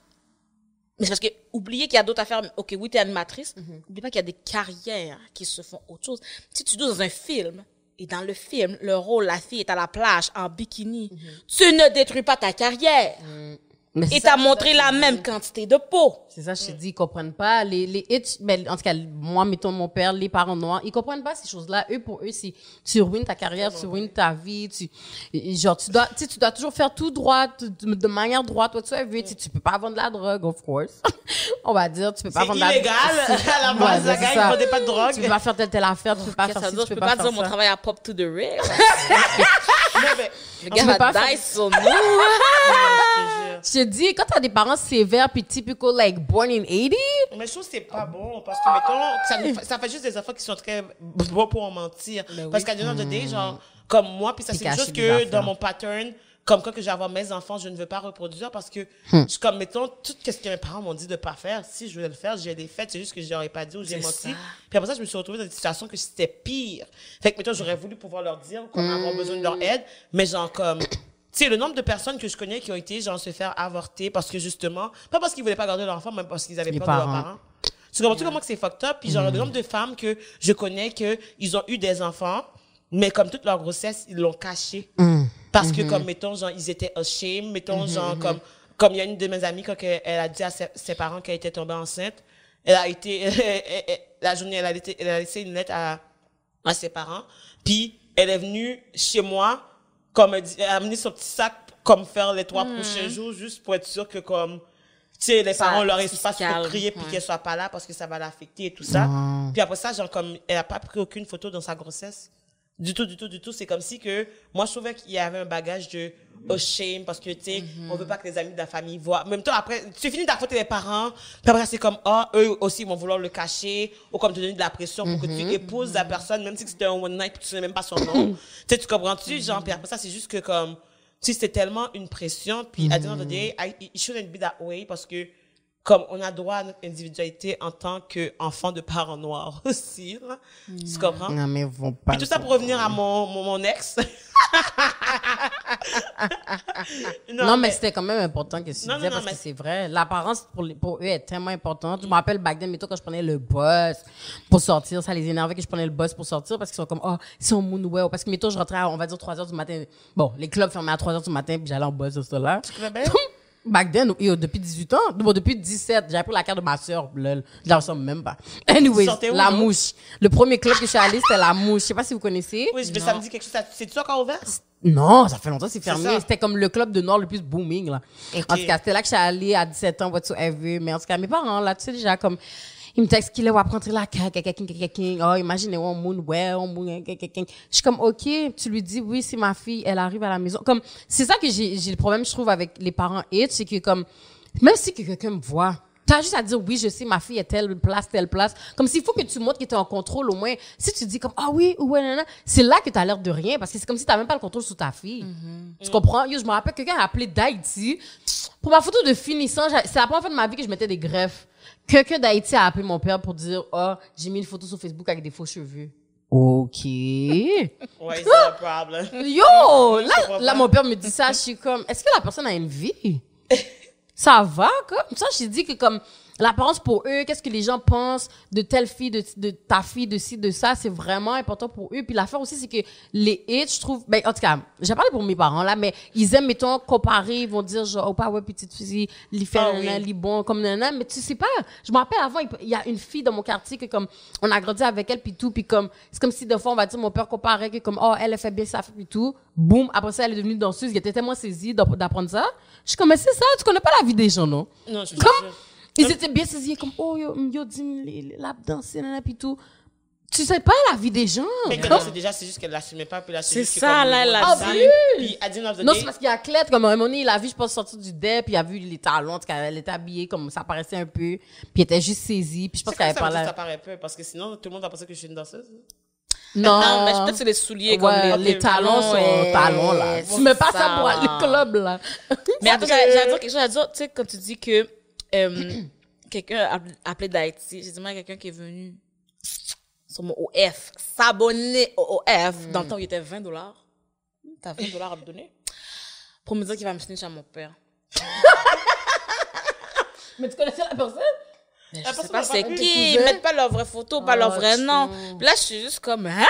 mais c'est parce que, oubliez qu'il y a d'autres affaires. Ok, oui, t'es animatrice. Oublie pas qu'il y a des carrières qui se font autre chose. Si tu dois dans un film, et dans le film, le rôle, la fille est à la plage en bikini, tu ne détruis pas ta carrière. Mais c'est Et t'as c'est montré ça, la c'est- même quantité de peau. C'est ça, je te dis, ils comprennent pas. Les, les hits, ben, en tout cas, moi, mettons mon père, les parents noirs, ils comprennent pas ces choses-là. Eux, pour eux, c'est, tu ruines ta carrière, tu ruines ta vie, tu, genre, tu dois, tu sais, tu dois toujours faire tout droit, de, de manière droite, whatsoever. Tu sais, tu peux pas vendre de la drogue, of course. *laughs* On va dire, tu peux pas C'est vendre de la illégal. *laughs* À la base, la c'est gars, vendaient pas de drogue. Tu peux pas faire telle, telle affaire, tu peux pas faire ça tu peux Je peux pas dire faire mon travail à pop to the rib. *laughs* Le gars va sur nous. *laughs* Je te dis, quand t'as des parents sévères puis typical, like, born in 80, Mais je trouve que c'est pas bon parce que, mettons, ça, fait- ça fait juste des enfants qui sont très bons pour en mentir. parce qu'à the end of the day, genre, comme moi, puis ça, c'est des que dans mon pattern, comme quand que je vais avoir mes enfants, je ne veux pas reproduire parce que, Hmm. je, comme, mettons, tout ce que mes parents m'ont dit de pas faire, si je voulais le faire, j'ai les fait, c'est juste que je n'aurais pas dit ou j'ai menti. Puis après ça, je me suis retrouvée dans une situation que c'était pire. Fait que, mettons, j'aurais voulu pouvoir leur dire, comme avoir besoin de leur aide, mais genre, comme, *coughs* tu sais, le nombre de personnes que je connais qui ont été, genre, se faire avorter parce que justement, pas parce qu'ils voulaient pas garder leur enfant, mais parce qu'ils avaient Les peur de leurs parents. parents. Tu comprends-tu comment que c'est fucked up? Puis genre, le nombre de femmes que je connais que ils ont eu des enfants, mais comme toute leur grossesse, ils l'ont caché. Parce que comme, mettons, genre, ils étaient ashamed, mettons, genre, comme, comme il y a une de mes amies, quand elle, a dit à ses, ses parents qu'elle était tombée enceinte, elle a été, *laughs* elle- elle- la journée, elle a, été- elle a laissé une lettre à, à ses parents. Puis, elle est venue chez moi, comme, elle a amené son petit sac, comme faire les trois prochains jours, juste pour être sûr que, comme, tu sais, les parents leur espace pour crier puis qu'elle soit pas là parce que ça va l'affecter et tout ça. Puis après ça, genre, comme, elle a pas pris aucune photo dans sa grossesse. Du tout, du tout, du tout. C'est comme si que, moi, je trouvais qu'il y avait un bagage de, oh, shame parce que, tu sais, on veut pas que les amis de la famille voient. En même temps, après, tu finis d'affronter les parents, puis après, c'est comme, ah, eux aussi ils vont vouloir le cacher, ou comme te donner de la pression pour que tu épouses la personne, même si c'était un one night tu sais même pas son nom. *clears throat* tu sais, tu comprends-tu, genre, puis après ça, c'est juste que, comme, tu sais, c'était tellement une pression, puis à the end of the day, I- it shouldn't be that way parce que, comme on a droit à notre individualité en tant qu'enfant de parents noirs *laughs* aussi, là. Tu comprends? non, mais ils vont pas. Puis tout ça pour revenir à mon, mon, mon ex. *laughs* Non, mais, c'était quand même important que tu Non, non, disais non, parce mais- que c'est vrai. L'apparence pour, pour eux est tellement importante. Je me rappelle back then, mettons, quand je prenais le bus pour sortir, ça les énervait que je prenais le bus pour sortir parce qu'ils sont comme, oh, ils sont moonwell. Parce que, mettons, je rentrais à, on va dire, 3 heures du matin. Bon, les clubs fermaient à 3 heures du matin puis j'allais en bus de cela. vas bien? Back then, yo, depuis 18 ans, bon, depuis 17, j'avais pris la carte de ma sœur, lol. Je la ressemble même pas. Anyways, où, la mouche. Le premier club que je suis allée, c'était la mouche. Je sais pas si vous connaissez. Oui, mais ça me dit quelque chose. ça- C'est-tu encore ouvert? Non, ça fait longtemps que c'est ça. fermé. C'était comme le club de Nord le plus booming, là. En tout cas, c'était là que je suis allée à 17 ans, whatsoever. Mais en tout cas, mes parents, là, tu sais, déjà, comme, ils me textent qu'il est, va prendre la oh, imaginez, on moon, ouais, on moon, Je suis comme, OK, tu lui dis, oui, c'est ma fille, elle arrive à la maison. Comme, c'est ça que j'ai, j'ai le problème, je trouve, avec les parents hits, c'est que, comme, même si que quelqu'un me voit, T'as juste à dire oui, je sais, ma fille est telle place, telle place. Comme s'il faut que tu montres que t'es en contrôle au moins. Si tu dis comme ah oui ou ouais, nanana, c'est là que t'as l'air de rien parce que c'est comme si t'as même pas le contrôle sur ta fille. Tu comprends? Yo, je me rappelle quelqu'un a appelé d'Haïti pour ma photo de finissant. C'est la première fois de ma vie que je mettais des greffes. Quelqu'un d'Haïti a appelé mon père pour dire oh j'ai mis une photo sur Facebook avec des faux cheveux. Ok. *laughs* Ouais, c'est un problème. Yo, *laughs* là, là, mon père me dit ça, je suis comme, est-ce que la personne a une vie? *laughs* ça va, comme? Ça, je dit que comme, l'apparence pour eux, qu'est-ce que les gens pensent de telle fille, de, de ta fille, de ci, de ça, c'est vraiment important pour eux. Puis l'affaire aussi, c'est que les hits, je trouve, ben, en tout cas, j'ai parlé pour mes parents, là, mais ils aiment, mettons, comparer, ils vont dire, genre, oh, pas, ouais, petite fille, li fait, Ah oui. li bon, comme nanana, mais tu sais pas, je me rappelle avant, il y a une fille dans mon quartier que, comme, on a grandi avec elle, puis tout, puis comme, c'est comme si, des fois, on va dire, mon père comparait que, comme, oh, elle, elle fait bien ça, puis tout, boum, après ça, elle est devenue danseuse, il était tellement saisi d'app- d'apprendre ça. Je suis comme, mais c'est ça, tu connais pas la vie des gens, non? Non, je Comme. Ils étaient bien saisis, comme, oh, yo, yo, les lap danser, nanana, puis tout. Tu sais pas la vie des gens. Mais que Comme- c'est déjà, c'est juste qu'elle l'assumait pas, puis là, C'est ça, là, le elle a dit. Puis, Non, c'est parce qu'il y a Clette, comme à un moment donné, il a vu, je pense, sortir du dé, puis il a vu les talons, en tout cas, elle était habillée comme ça paraissait un peu, puis elle était juste saisie, puis je pense qu'elle avait ça, parlé. ça paraît peu, parce que sinon, tout le monde va penser que je suis une danseuse. Non, Non, mais peut-être que c'est les souliers comme Ouais, les, les talons sont ouais, talons, là. Tu mets pas ça ça. pour aller au club, là. Mais attends, j'allais j'allais dire quelque chose à dire, tu sais, quand tu dis que euh, *clears throat* quelqu'un a appelé d'Haïti, j'ai dit, moi, quelqu'un qui est venu sur mon OF, s'abonner au OF, dans le temps où il était 20 dollars. T'as 20 dollars à me donner? Pour me dire qu'il va me finir chez mon père. *laughs* Mais tu connaissais la personne? Mais je La sais personne pas c'est qui, ils cousins? mettent pas leur vraie photo, pas leur Oh, vrai nom. Puis là, je suis juste comme, hein?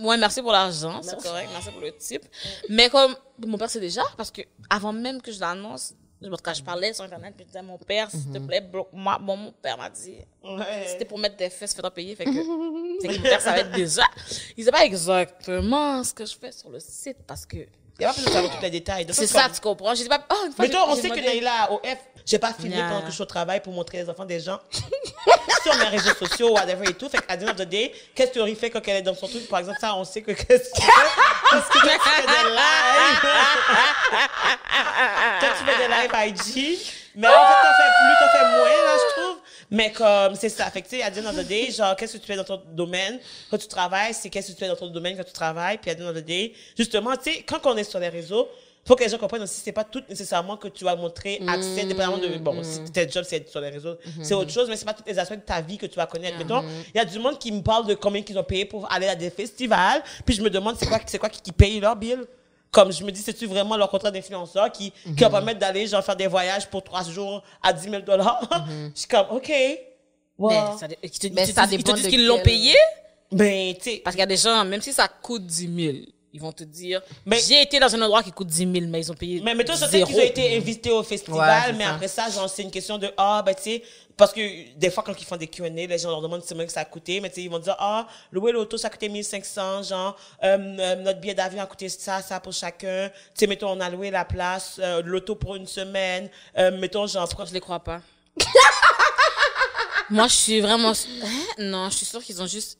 Ouais, merci pour l'argent, c'est correct, merci pour le type. Mais comme mon père sait déjà, parce que avant même que je l'annonce, je- cas, je parlais sur internet, puis je disais à mon père, s'il te plaît, bloque-moi. Bon, mon père m'a dit, Ouais. c'était pour mettre des fesses, fais-toi payer, fait que, *laughs* fait que mon père savait déjà. Il sait pas exactement ce que je fais sur le site, parce que Il n'y a pas besoin de savoir tous les détails. C'est comme- ça, tu comprends? J'ai dit pas, oh, une fois, Mais toi, on sait que Naïla, au F, j'ai pas filmé Yeah. pendant que je suis au travail pour montrer les enfants des gens. *laughs* sur mes réseaux sociaux, whatever et tout. Fait qu'à the the day, qu'est-ce que tu fait quand elle est dans son truc? Par exemple, ça, on sait que qu'est-ce que? Parce que tu fais des lives? tu fais des lives IG. Mais en fait, t'en fais plus, t'en fais moins, là, je trouve. Mais comme, c'est ça. Fait que, tu sais, à the day, genre, qu'est-ce que tu fais dans ton domaine quand tu travailles? C'est qu'est-ce que tu fais dans ton domaine quand tu travailles? Puis à the day, justement, tu sais, quand on est sur les réseaux, faut que les gens comprennent aussi, c'est pas tout nécessairement que tu vas montrer accès, dépendamment de, bon, si tes job, c'est sur les réseaux, c'est autre chose, mais c'est pas tous les aspects de ta vie que tu vas connaître. Mettons, il y a du monde qui me parle de combien qu'ils ont payé pour aller à des festivals, puis je me demande c'est quoi, c'est quoi qui, qui paye leur bill. Comme je me dis, c'est-tu vraiment leur contrat d'influenceur qui, qui va permettre d'aller, genre, faire des voyages pour trois jours à 10 000 dollars? *laughs* Je suis comme, OK. Mais Wow. ça, dé- ils te, Mais ils te ça ils te disent qu'ils l'ont payé? Ben, tu sais, Parce qu'il y a des gens, même si ça coûte 10 000, ils vont te dire, Mais- j'ai été dans un endroit qui coûte 10 000, mais ils ont payé Mais mettons, je sais qu'ils ont été invités au festival, Ouais, mais ça. après ça, genre, c'est une question de, ah, ben, tu sais, parce que des fois, quand ils font des Q&A, les gens leur demandent combien que ça a coûté, mais tu sais, ils vont dire, ah, louer l'auto, ça a coûté 1500, genre, euh, euh, notre billet d'avion a coûté ça, ça pour chacun. Tu sais, mettons, on a loué la place, euh, l'auto pour une semaine, euh, mettons, genre, Je les crois pas? *laughs* Moi, je suis vraiment... Hein? Non, je suis sûre qu'ils ont juste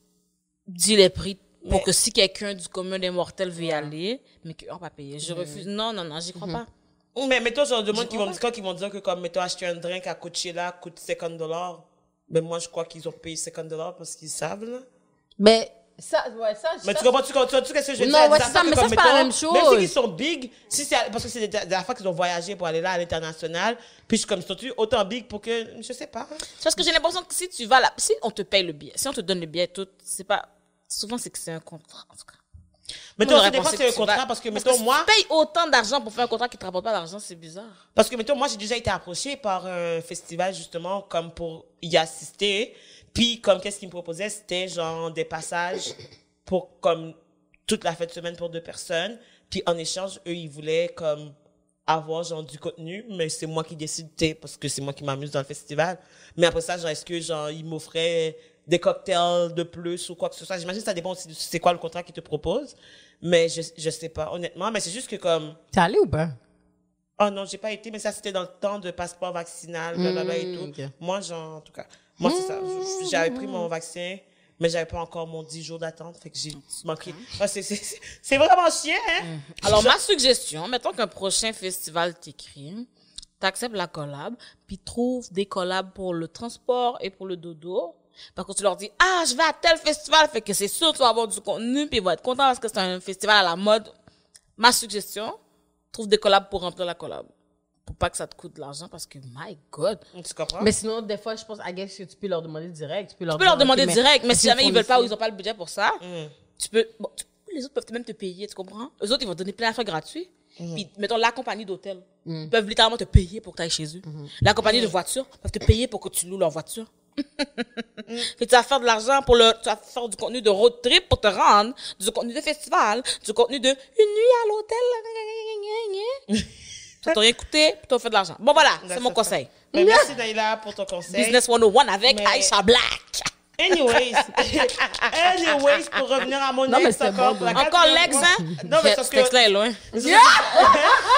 dit les prix pour Mais- que si quelqu'un du commun des mortels veut y aller, mais qu'on va payer. Je refuse. Non, non, non, j'y crois pas. Ou mais mettons, genre, de monde Je qui vont ils vont dire que, comme, mettons, acheter un drink à Coachella coûte 50 dollars. Ben, moi, je crois qu'ils ont payé 50 dollars parce qu'ils savent, là. Mais, ça, ouais, ça, Mais ça- tu comprends, tu comprends, tu comprends qu'est-ce que je veux Non, dire? ouais, c'est ça, mais ça, c'est pas la même chose. Même s'ils sont big, si c'est, parce que c'est des, des affaires qu'ils ont voyagé pour aller là à l'international, puis je suis comme, sont-tu autant big pour que, je sais pas. C'est parce que j'ai l'impression que si tu vas là, si on te paye le billet, si on te donne le billet tout, c'est pas, souvent c'est que c'est un contrat, en tout cas. Mettons, On aurait c'est des fois, pensé c'est que un contrat vas- parce que, Parce mettons, si moi, tu payes autant d'argent pour faire un contrat qui te rapporte pas d'argent, c'est bizarre. parce que, mettons, moi, j'ai déjà été approché par un festival, justement, comme pour y assister. Puis, comme, qu'est-ce qu'ils me proposaient? C'était, genre, des passages pour, comme, toute la fête de semaine pour deux personnes. Puis, en échange, eux, ils voulaient, comme, avoir, genre, du contenu, mais c'est moi qui décide, parce que c'est moi qui m'amuse dans le festival. Mais après ça, genre, est-ce que, genre, ils m'offraient des cocktails de plus ou quoi que ce soit? J'imagine que ça dépend aussi de c'est quoi le contrat qu'ils te proposent. Mais je, je sais pas, honnêtement. Mais c'est juste que, comme, T'es allé ou pas? Oh non, j'ai pas été, mais ça c'était dans le temps de passeport vaccinal, blablabla et tout. Mm, ok. Moi, genre, en tout cas, moi c'est ça. J'avais pris mon vaccin, mais j'avais pas encore mon 10 jours d'attente, fait que j'ai manqué. Ah, c'est- c'est c'est- c'est vraiment chiant, hein? Alors, ma suggestion, mettons qu'un prochain festival t'écrit, t'acceptes la collab, puis trouve des collabs pour le transport et pour le dodo. Parce que tu leur dis, ah, je vais à tel festival, fait que c'est sûr que tu vas avoir du contenu, puis ils vont être contents parce que c'est un festival à la mode. Ma suggestion, trouve des collabs pour remplir la collab. Pour pas que ça te coûte de l'argent, parce que, my God. Tu comprends? Mais sinon, des fois, je pense, I guess que tu peux leur demander direct. Tu peux leur, Tu peux leur demander mais direct, mais si jamais ils veulent pas ou ils fournissez- ont pas le budget pour ça, Mm. tu peux, bon, tu- les autres peuvent même te payer, tu comprends? Eux autres, ils vont te donner plein d'affaires gratuits. Puis, mettons, la compagnie d'hôtel. Ils peuvent littéralement te payer pour que tu ailles chez eux. La compagnie de voiture peuvent te payer pour que tu loues leur voiture. *laughs* Et tu vas faire de l'argent pour le, tu vas faire du contenu de road trip pour te rendre, du contenu de festival, du contenu de une nuit à l'hôtel. Ça t'a rien coûté, puis t'as fait de l'argent. Bon, voilà, c'est mon conseil. Ben, merci Naïla pour ton conseil. Business 101 avec Mais- Aisha Black. Anyways, *laughs* anyways, pour revenir à mon Non, ex c'est encore. bon, Encore l'ex, hein? Non, mais parce Ce que. texte-là est loin. *laughs*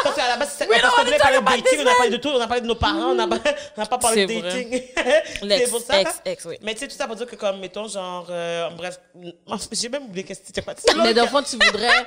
Parce qu'à la base, c'est- parce qu'on voulait parler de dating, on a parlé de tout, on a parlé de nos parents, on n'a pas, on n'a pas parlé de dating. *laughs* c'est L'ex, pour ça. ex, là. ex, oui. Mais tu sais, tout ça pour dire que, comme, mettons, genre, euh, bref, j'ai même oublié qu'est-ce que c'était pas. Mais de fond, tu voudrais.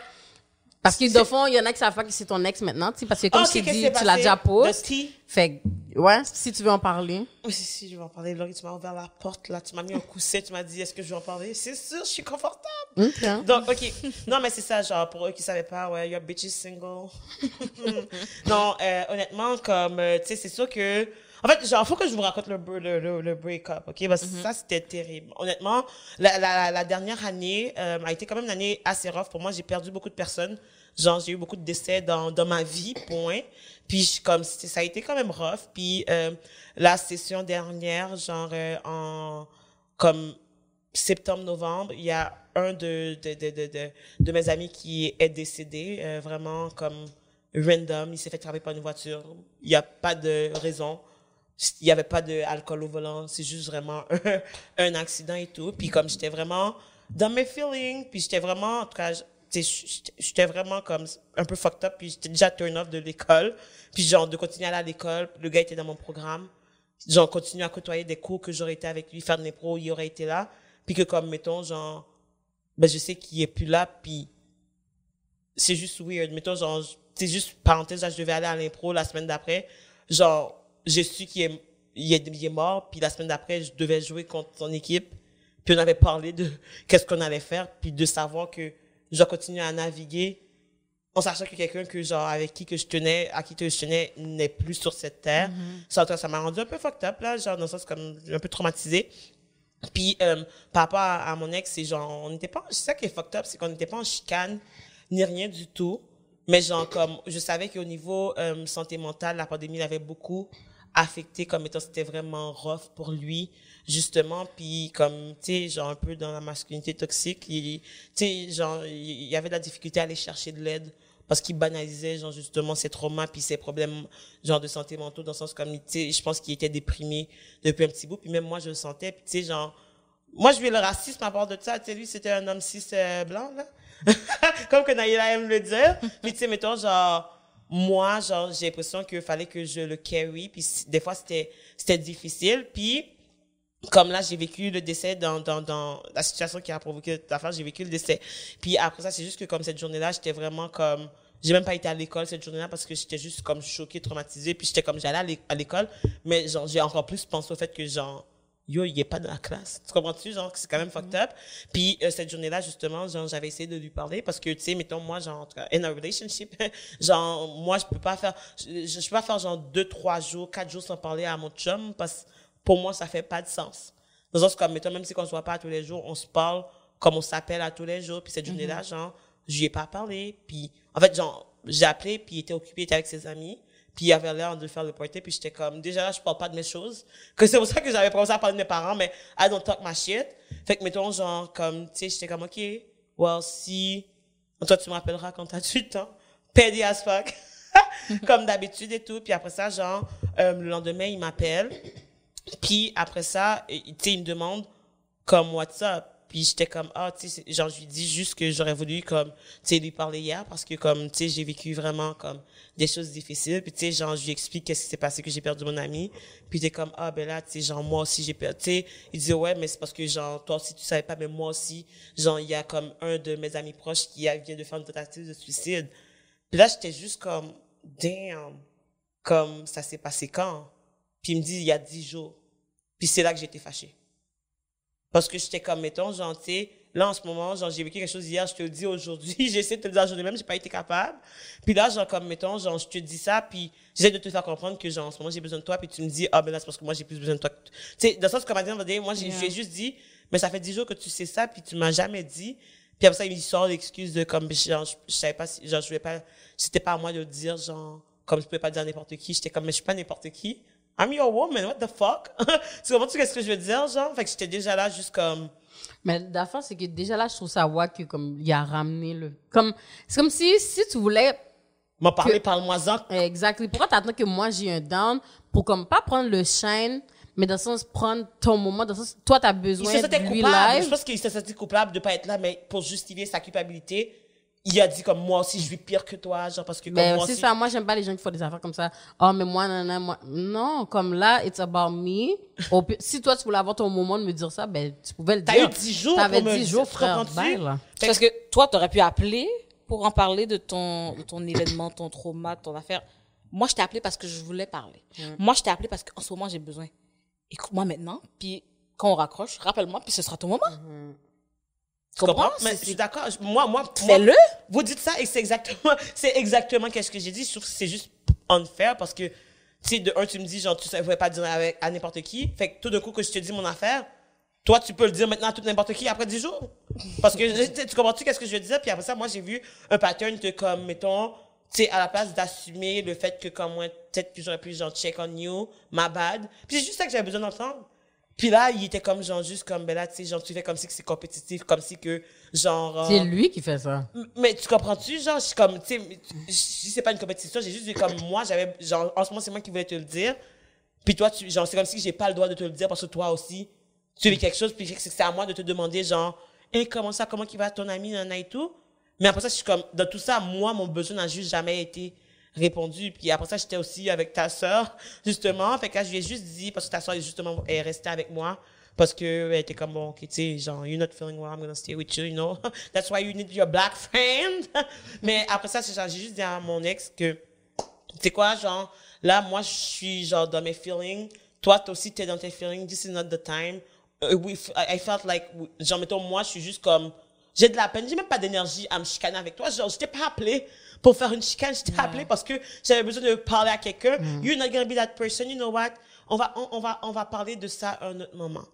Parce que de fond, il y en a qui savent pas que c'est ton ex maintenant, tu sais, parce que comme Ah, je t'ai dit, tu l'as déjà tea. Fait ouais, si tu veux en parler. Oui, si, si, je vais en parler. Laurie, tu m'as ouvert la porte, là. Tu m'as mis un coussin, tu m'as dit, est-ce que je vais en parler? C'est sûr, je suis confortable. Ok. Donc, OK. Non, mais c'est ça, genre, pour eux qui savaient pas, ouais, your bitch is single. *laughs* non, euh, honnêtement, comme, euh, tu sais, c'est sûr que, en fait, genre, faut que je vous raconte le, le, le break-up, OK? Parce que ça, c'était terrible. Honnêtement, la, la, la dernière année euh, a été quand même une année assez rough pour moi. J'ai perdu beaucoup de personnes. Genre, j'ai eu beaucoup de décès dans, dans ma vie, point. Puis, comme, ça a été quand même rough. Puis, euh, la session dernière, genre, euh, en, comme, septembre-novembre, il y a un de, de, de, de, de, mes amis qui est décédé, euh, vraiment comme random. Il s'est fait travailler par une voiture. Il n'y a pas de raison. Il n'y avait pas d'alcool au volant. C'est juste vraiment un, *laughs* un accident et tout. Puis comme j'étais vraiment dans mes feelings, puis j'étais vraiment, en tout cas, j'étais- vraiment comme un peu fucked up, puis j'étais déjà turn off de l'école. Puis genre, de continuer à aller à l'école. Le gars était dans mon programme genre continuer à côtoyer des cours que j'aurais été avec lui faire des pros il aurait été là puis que comme mettons genre ben je sais qu'il est plus là puis c'est juste weird mettons genre c'est juste parenthèse là, je devais aller à l'impro la semaine d'après genre j'ai su qu'il est il est, il est mort puis la semaine d'après je devais jouer contre son équipe puis on avait parlé de *laughs* qu'est-ce qu'on allait faire puis de savoir que je dois continuer à naviguer. En sachant que quelqu'un que genre avec qui que je tenais à qui que je tenais n'est plus sur cette terre. Ça tout cas, ça m'a rendu un peu fucked up là genre dans le sens comme un peu traumatisé. Puis euh, par rapport à, à mon ex c'est genre on n'était pas c'est ça qui est fucked up c'est qu'on n'était pas en chicane ni rien du tout. Mais genre comme je savais qu'au niveau euh, santé mentale la pandémie l'avait beaucoup affecté comme étant c'était vraiment rough pour lui justement. Puis comme tu sais genre un peu dans la masculinité toxique il tu sais genre il y avait de la difficulté à aller chercher de l'aide parce qu'il banalisait genre justement ses traumas puis ses problèmes genre de santé mentale dans le sens comme tu sais je pense qu'il était déprimé depuis un petit bout. Puis même moi je le sentais. Puis tu sais genre moi je vis le racisme à part de ça. Tu sais lui c'était un homme cis euh, blanc là. *laughs* Comme que Naïla aime le dire. Puis tu sais mettons genre moi genre j'ai l'impression qu'il fallait que je le carry puis des fois c'était c'était difficile puis comme là, j'ai vécu le décès dans, dans, dans la situation qui a provoqué l'affaire, j'ai vécu le décès. Puis après ça, c'est juste que comme cette journée-là, j'étais vraiment comme, j'ai même pas été à l'école cette journée-là parce que j'étais juste comme choquée, traumatisée. Puis j'étais comme, j'allais à l'école, mais genre, j'ai encore plus pensé au fait que genre, yo, il est pas dans la classe. Tu comprends-tu? Genre, que c'est quand même fucked up. Puis euh, cette journée-là, justement, genre, j'avais essayé de lui parler parce que, tu sais, mettons, moi, genre, in a relationship, *laughs* genre, moi, je peux pas faire, je, je peux pas faire genre deux, trois jours, quatre jours sans parler à mon chum parce que pour moi, ça fait pas de sens. Dans le sens comme, mettons, même si on se voit pas tous les jours, on se parle comme on s'appelle à tous les jours. Puis cette journée-là, genre, je lui ai pas parlé. Puis, en fait, genre, j'ai appelé, puis il était occupé, il était avec ses amis. Puis il avait l'air de faire le party, puis j'étais comme, déjà là, je parle pas de mes choses. Que c'est pour ça que j'avais commencé à parler de mes parents, mais I don't talk my shit. Fait que, mettons, genre, comme, tu sais, j'étais comme, OK, well, si, toi, tu me rappelleras quand t'as *laughs* du temps. Petty as fuck. *laughs* comme d'habitude et tout. Puis après ça, genre, euh, le lendemain, il m'appelle. Puis après ça, tu sais, il me demande comme WhatsApp. Puis j'étais comme, ah, tu sais, genre, je lui dis juste que j'aurais voulu, comme, tu sais, lui parler hier parce que, comme, tu sais, j'ai vécu vraiment, comme, des choses difficiles. Puis, tu sais, genre, je lui explique qu'est-ce qui s'est passé, que j'ai perdu mon ami. Puis, t'es comme, ah, ben là, tu sais, genre, moi aussi, j'ai perdu, tu sais, il dit, ouais, mais c'est parce que, genre, toi aussi, tu savais pas, mais moi aussi, genre, il y a comme un de mes amis proches qui vient de faire une tentative de suicide. Puis là, j'étais juste comme, damn, comme, ça s'est passé quand? Puis il me dit, il y a dix jours. Puis c'est là que j'étais fâchée. Parce que j'étais comme, mettons, genre, tu sais, là, en ce moment, genre, j'ai vécu quelque chose hier, je te le dis aujourd'hui, *laughs* j'essaie de te le dire aujourd'hui même, j'ai pas été capable. Puis là, genre, comme, mettons, genre, je te dis ça, puis j'essaie de te faire comprendre que, genre, en ce moment, j'ai besoin de toi, puis tu me dis, ah, ben là, c'est parce que moi, j'ai plus besoin de toi. que- Tu sais, dans le sens, comme, à dire, moi, j'ai, juste dit, mais ça fait dix jours que tu sais ça, puis tu m'as jamais dit. Puis après ça, il sort l'excuse de comme, genre, je, je savais pas si, genre, je voulais pas, c'était pas à moi de le dire, genre, comme je pouvais pas dire à n'importe qui. J'étais comme, mais je suis pas n'importe qui. I'm your woman, what the fuck? *laughs* tu comprends tu ce que je veux dire, genre? Fait que j'étais déjà là juste comme, Mais la fin, c'est que déjà là, je trouve ça wack que comme il a ramené le. Comme c'est comme si si tu voulais m'en parler, parle-moi-en. exactement. Pourquoi t'attends que moi j'ai un down pour comme pas prendre le shine, mais dans le sens prendre ton moment, dans le sens toi t'as Il besoin se sentait de lui coupable. Je pense qu'il se sentait coupable de pas être là, mais pour justifier sa culpabilité, il a dit comme moi aussi, je vis pire que toi, genre, parce que comme Ben moi c'est aussi. ça. Moi j'aime pas les gens qui font des affaires comme ça. Oh mais moi non non moi non comme là it's about me. Si toi tu voulais avoir ton moment de me dire ça, ben tu pouvais le T'as dire. eu 10 jours T'avais pour me 10 dire, jours frère. là. Parce que toi, t'aurais pu appeler pour en parler de ton, de ton événement, ton trauma, ton affaire. Moi, je t'ai appelé parce que je voulais parler. Moi, je t'ai appelé parce qu'en ce moment, j'ai besoin. Écoute-moi maintenant, puis quand on raccroche, rappelle-moi, puis ce sera ton moment. Tu comprends? Mais je suis d'accord. Moi, moi, Fais-le. Vous dites ça et c'est exactement, *laughs* c'est exactement qu'est-ce que j'ai dit. Je trouve que c'est juste unfair parce que, tu sais, de un, tu me dis, genre, tu savais pas dire avec, à n'importe qui. Fait que tout d'un coup, que je te dis mon affaire, toi, tu peux le dire maintenant à tout n'importe qui après 10 jours. Parce que, *laughs* tu comprends-tu qu'est-ce que je dire? Puis après ça, moi, j'ai vu un pattern que, comme, mettons, tu sais, à la place d'assumer le fait que, comme, moi, peut-être que j'aurais pu, genre, check on you, my bad. Puis c'est juste ça que j'avais besoin d'entendre. Puis là, il était comme, genre, juste comme, ben là, tu sais, genre, tu fais comme si que c'est compétitif, comme si que, genre... C'est euh, lui qui fait ça. mais tu comprends-tu, genre, je suis comme, tu sais, c'est pas une compétition, j'ai juste dit comme moi, j'avais, genre, en ce moment, c'est moi qui voulais te le dire. Puis toi, tu, genre, c'est comme si j'ai pas le droit de te le dire parce que toi aussi, tu vis quelque chose, puis c'est c'est à moi de te demander, genre, hey, comment ça, comment qui va ton ami, nana et tout. Mais après ça, je suis comme, dans tout ça, moi, mon besoin n'a juste jamais été répondu. Puis après ça, j'étais aussi avec ta sœur, justement. Fait que là, je lui ai juste dit, parce que ta sœur, justement, est restée avec moi. Parce que elle était comme, bon, ok, tu sais, genre, you're not feeling well, I'm gonna stay with you, you know. *laughs* That's why you need your black friend. *laughs* Mais après ça, j'ai juste dit à mon ex que, tu sais quoi, genre, là, moi, je suis, genre, dans mes feelings. Toi, toi aussi, t'es dans tes feelings. This is not the time. Uh, we, I felt like, genre, mettons, moi, je suis juste comme, j'ai de la peine, j'ai même pas d'énergie à me chicaner avec toi. Genre, je t'ai pas appelé pour faire une chicane, je t'ai appelé parce que j'avais besoin de parler à quelqu'un. You're not gonna be that person, you know what? On va, on, on va, on va parler de ça à un autre moment.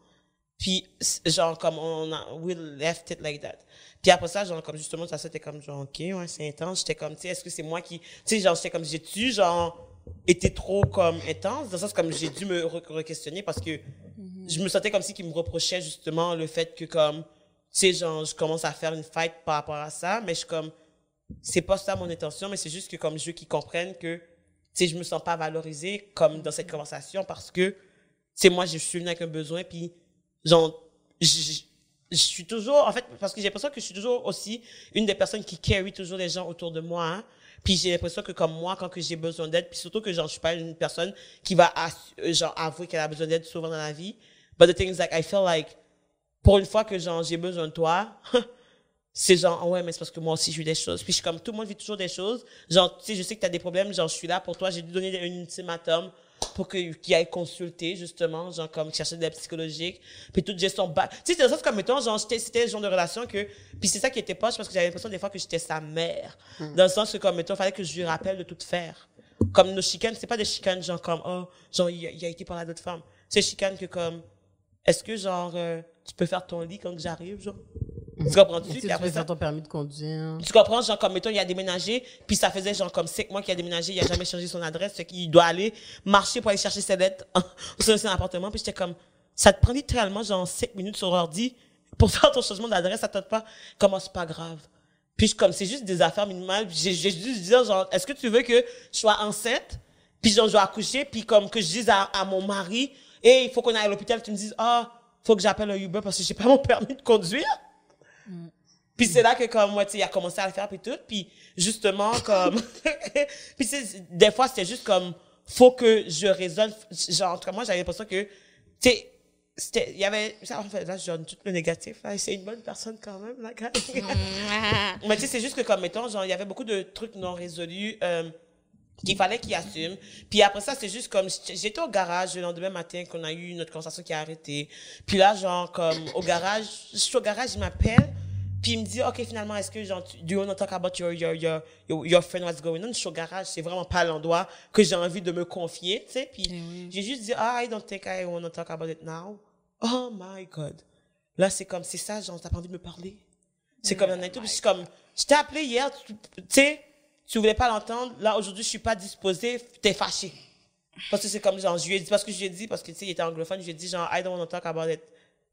Puis, genre, comme on a, we left it like that. Puis après ça, genre, comme justement, ça, c'était comme, genre, ok, ouais, c'est intense. J'étais comme, tu sais, est-ce que c'est moi qui, tu sais, genre, j'étais comme, j'ai-tu, genre, été trop, comme, intense? Dans le sens, comme, j'ai dû me re- re-questionner parce que je me sentais comme si qu'il me reprochait, justement, le fait que, comme, tu sais, genre, je commence à faire une fight par rapport à ça, mais je suis comme, c'est pas ça mon intention, mais c'est juste que, comme, je veux qu'ils comprennent que, tu sais, je me sens pas valorisée, comme, dans cette conversation parce que, c'est moi, je suis venue avec un besoin, puis, genre, je, suis toujours, en fait, parce que j'ai l'impression que je suis toujours aussi une des personnes qui carry toujours les gens autour de moi, hein. Puis j'ai l'impression que comme moi, quand que j'ai besoin d'aide, puis surtout que genre, je suis pas une personne qui va euh, genre avouer qu'elle a besoin d'aide souvent dans la vie. But the thing is like, I feel like, pour une fois que genre, j'ai besoin de toi, *laughs* c'est genre, ah ouais, mais c'est parce que moi aussi, je vis des choses. Puis je suis comme, tout le monde vit toujours des choses. Genre, tu sais, je sais que tu as des problèmes, genre, je suis là pour toi. J'ai dû donner un ultimatum pour que, qu'il aille consulter, justement, genre, comme chercher de l'aide psychologique. Puis toute gestion bas. Tu sais, c'est comme, mettons, genre, c'était le genre de relation que, puis c'est ça qui était poche parce que j'avais l'impression des fois que j'étais sa mère. Dans le sens que, comme, mettons, fallait que je lui rappelle de tout faire. Comme nos chicanes, c'est pas des chicanes, genre, comme, oh, genre, il a, il a été par à d'autres femmes. C'est chicanes que, comme, est-ce que, genre, euh, tu peux faire ton lit quand j'arrive, genre? Tu comprends-tu? Si Puis après ça- ton permis de conduire? tu comprends, genre, comme, mettons, il a déménagé, puis ça faisait, genre, comme cinq mois qu'il a déménagé, il a jamais changé son adresse, fait qu'il doit aller marcher pour aller chercher ses lettres au sein de son appartement, puis j'étais comme, ça te prend littéralement, genre, cinq minutes sur l'ordi pour *laughs* faire ton changement d'adresse, ça te pas, comment c'est pas grave? Puis je- comme, c'est juste des affaires minimales, j'ai dû dire, genre, est-ce que tu veux que je sois enceinte, puis genre, je dois accoucher, puis comme, que je dise à, à mon mari, et il faut qu'on aille à l'hôpital, tu me dises, ah, faut que j'appelle un Uber parce que j'ai pas mon permis de conduire. Puis c'est là que comme moi, tu sais, il a commencé à le faire puis tout, puis justement comme *laughs* puis c'est des fois c'était juste comme faut que je raisonne genre en tout cas moi j'avais l'impression que tu sais c'était il y avait ça en fait là je donne tout le négatif là c'est une bonne personne quand même là quand même. *laughs* mais tu sais c'est juste que comme mettons genre il y avait beaucoup de trucs non résolus euh, qu'il fallait qu'il assume. Puis après ça, c'est juste comme, j'étais au garage le lendemain matin qu'on a eu notre conversation qui a arrêté. Puis là, genre, comme, au garage, je suis au garage, il m'appelle. Puis il me dit, OK, finalement, est-ce que, genre, tu- do you want to talk about your, your, your, your, friend, what's going on? Je suis au garage, c'est vraiment pas l'endroit que j'ai envie de me confier, tu sais. Puis j'ai juste dit, ah, I don't think I want to talk about it now. Oh my God. Là, c'est comme, c'est ça, genre, t'as pas envie de me parler? C'est comme, et tout, je suis comme, je t'ai appelé hier, tu sais, tu voulais pas l'entendre, là, aujourd'hui, je suis pas disposée, t'es fâché. Parce que c'est comme, genre, je lui ai dit, parce que je lui ai dit, parce que, tu sais, il était anglophone, je lui ai dit, genre, I don't want to talk about it.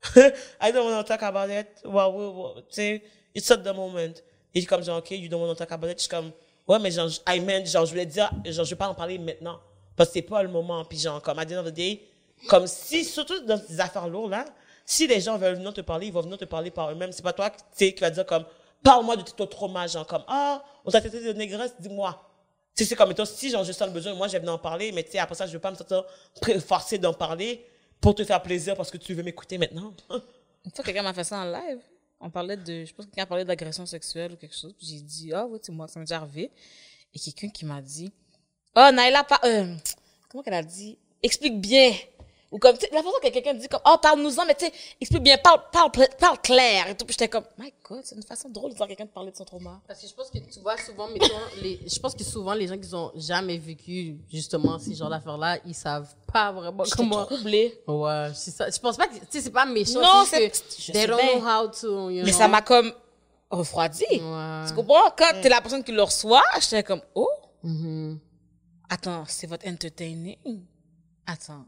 *laughs* I don't want to talk about it. Well, well, well, tu sais, it's at the moment. Et comme, genre, OK, you don't want to talk about it. Je suis comme, ouais, mais genre, I meant, genre, je voulais dire, genre, je vais pas en parler maintenant. Parce que c'est pas le moment. Puis genre, comme, à the end of the day, comme si, surtout dans ces affaires lourdes, là, si les gens veulent venir te parler, ils vont venir te parler par eux-mêmes. C'est pas toi, tu sais, qui va dire comme, parle-moi de ton trauma, genre, comme, ah, on t'a traité de négresse, dis-moi. Tu sais, c'est comme, étant, si genre, je sens le besoin, moi, je vais en parler, mais tu sais, après ça, je veux pas me sentir forcé d'en parler pour te faire plaisir parce que tu veux m'écouter maintenant. *laughs* Une fois, quelqu'un m'a fait ça en live. On parlait de, je pense que quelqu'un parlait d'agression sexuelle ou quelque chose. J'ai dit, ah oui, c'est moi, ça m'est déjà arrivé. Et quelqu'un qui m'a dit, oh, Naila, pas, euh, comment qu'elle a dit? Explique bien. Ou comme, tu sais, la façon que quelqu'un dit comme, oh, parle-nous-en, mais tu sais, explique bien, parle, parle, parle clair et tout. Puis j'étais comme, my god, c'est une façon drôle de dire à quelqu'un de parler de son trauma. Parce que je pense que tu vois souvent, mettons, les, je pense que souvent les gens qui ont jamais vécu justement ces genres d'affaires-là, ils savent pas vraiment J'étais comment. troublée. Ouais, c'est ça. Je pense pas que, tu sais, c'est pas méchant. Non, c'est c'est- que they don't bien. know how to, you Mais know. ça m'a comme refroidi. Ouais. Tu comprends? Quand t'es la personne qui le reçoit, j'étais comme, oh, Mhm. attends, c'est votre entertaining? Attends.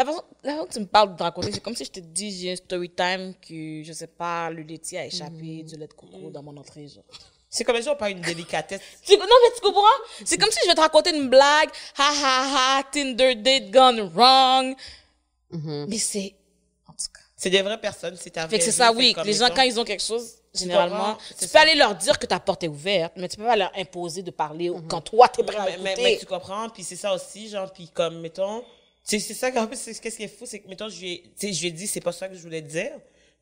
La façon, la façon que tu me parles de raconter, c'est comme si je te dis, j'ai un story time que, je sais pas, le laitier a échappé du lait de coco dans mon entrée, genre. C'est comme gens ont pas une délicatesse. *laughs* Non, mais tu comprends? C'est comme si je vais te raconter une blague, ha ha ha, Tinder date gone wrong. Mais c'est, en tout cas. C'est des vraies personnes, c'est ta Fait que vraie c'est ça, oui. Les gens, quand ils ont quelque chose, généralement, tu peux ça. aller leur dire que ta porte est ouverte, mais tu peux pas leur imposer de parler quand toi, t'es prêt à mais, mais, mais tu comprends, puis c'est ça aussi, genre, puis comme, mettons, c'est ça qu'en plus, qu'est-ce qui est fou, c'est que, mettons, je lui ai, tu je lui ai dit, c'est pas ça que je voulais dire.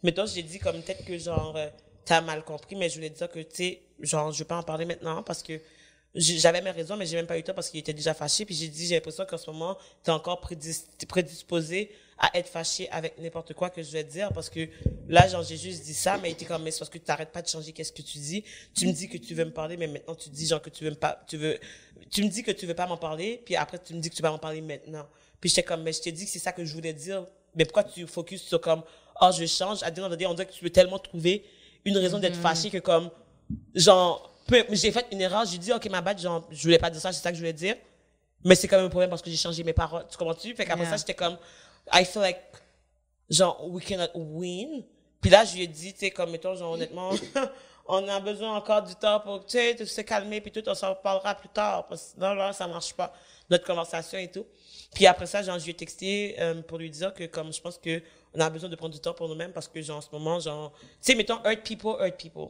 Mettons, j'ai dit comme peut-être que, genre, euh, t'as mal compris, mais je voulais dire que, tu sais, genre, je vais pas en parler maintenant parce que j'avais mes raisons, mais j'ai même pas eu le temps parce qu'il était déjà fâché, puis j'ai dit, j'ai l'impression qu'en ce moment, t'es encore prédis- prédisposé à être fâché avec n'importe quoi que je vais dire parce que là, genre, j'ai juste dit ça, mais il était comme, mais c'est parce que t'arrêtes pas de changer qu'est-ce que tu dis. Tu me dis que tu veux me parler, mais maintenant tu dis, genre, que tu veux pas, tu veux, tu me dis que tu veux pas m'en parler, puis après tu me dis que tu vas m'en parler maintenant. Puis j'étais comme, mais je t'ai dit que c'est ça que je voulais dire, mais pourquoi tu focus sur comme, oh, je change, à dire, on dirait que tu veux tellement trouver une raison d'être fâché que comme, genre, j'ai fait une erreur, j'ai dit, ok, ma bad, genre, je voulais pas dire ça, c'est ça que je voulais dire. Mais c'est quand même un problème parce que j'ai changé mes paroles. Tu comprends-tu? Fait qu'après Yeah. ça, j'étais comme, I feel like, genre, we cannot win. Puis là, je lui ai dit, tu sais, comme, mettons, genre, honnêtement, *laughs* on a besoin encore du temps pour, tu sais, se calmer, puis tout, on s'en reparlera plus tard. Parce que non, là, ça marche pas, notre conversation et tout. Puis après ça, genre, je lui ai texté euh, pour lui dire que, comme, je pense que on a besoin de prendre du temps pour nous-mêmes parce que, genre, en ce moment, genre, tu sais, mettons, hurt people, hurt people.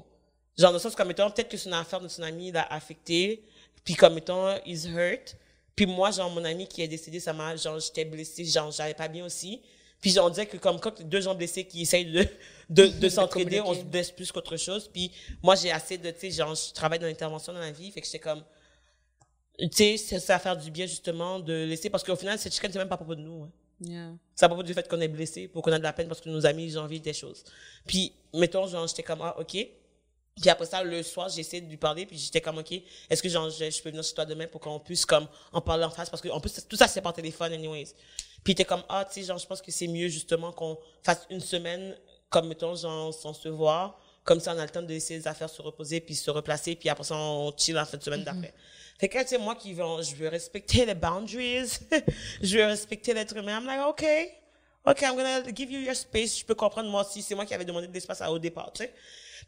Genre, dans le sens comme, mettons, peut-être que son affaire de son ami l'a affecté, puis comme, mettons, he's hurt. Puis moi, genre, mon ami qui est décédé, ça m'a, genre, j'étais blessée, genre, j'allais pas bien aussi. Puis genre, on dirait que comme quand deux gens blessés qui essayent de, *laughs* de, *laughs* de s'entraider, on se blesse plus qu'autre chose. Puis moi, j'ai assez de, tu sais, genre, je travaille dans l'intervention dans la vie, fait que j'étais comme, tu sais, ça va faire du bien, justement, de laisser, parce qu'au final, cette chicane, c'est même pas à propos de nous, hein. Yeah. C'est à propos du fait qu'on est blessé, pour qu'on a de la peine parce que nos amis, ils ont envie des choses. Puis, mettons, genre, j'étais comme, ah, OK. Puis après ça, le soir, essayé de lui parler, puis j'étais comme, OK, est-ce que genre, je, je peux venir chez toi demain pour qu'on puisse, comme, en parler en face? Parce que, en plus, tout ça, c'est par téléphone, anyways. Puis était comme, ah, tu sais, genre, je pense que c'est mieux, justement, qu'on fasse une semaine, comme, mettons, genre, sans se voir. Comme ça, on a le temps de laisser les affaires se reposer, puis se replacer, puis après ça, on chill en fin de semaine d'après. Fait que, tu sais, moi qui veux, je veux respecter les boundaries, *laughs* je veux respecter l'être humain, I'm like, OK, OK, I'm gonna give you your space. Je peux comprendre moi aussi, c'est moi qui avais demandé de l'espace à- au départ, tu sais.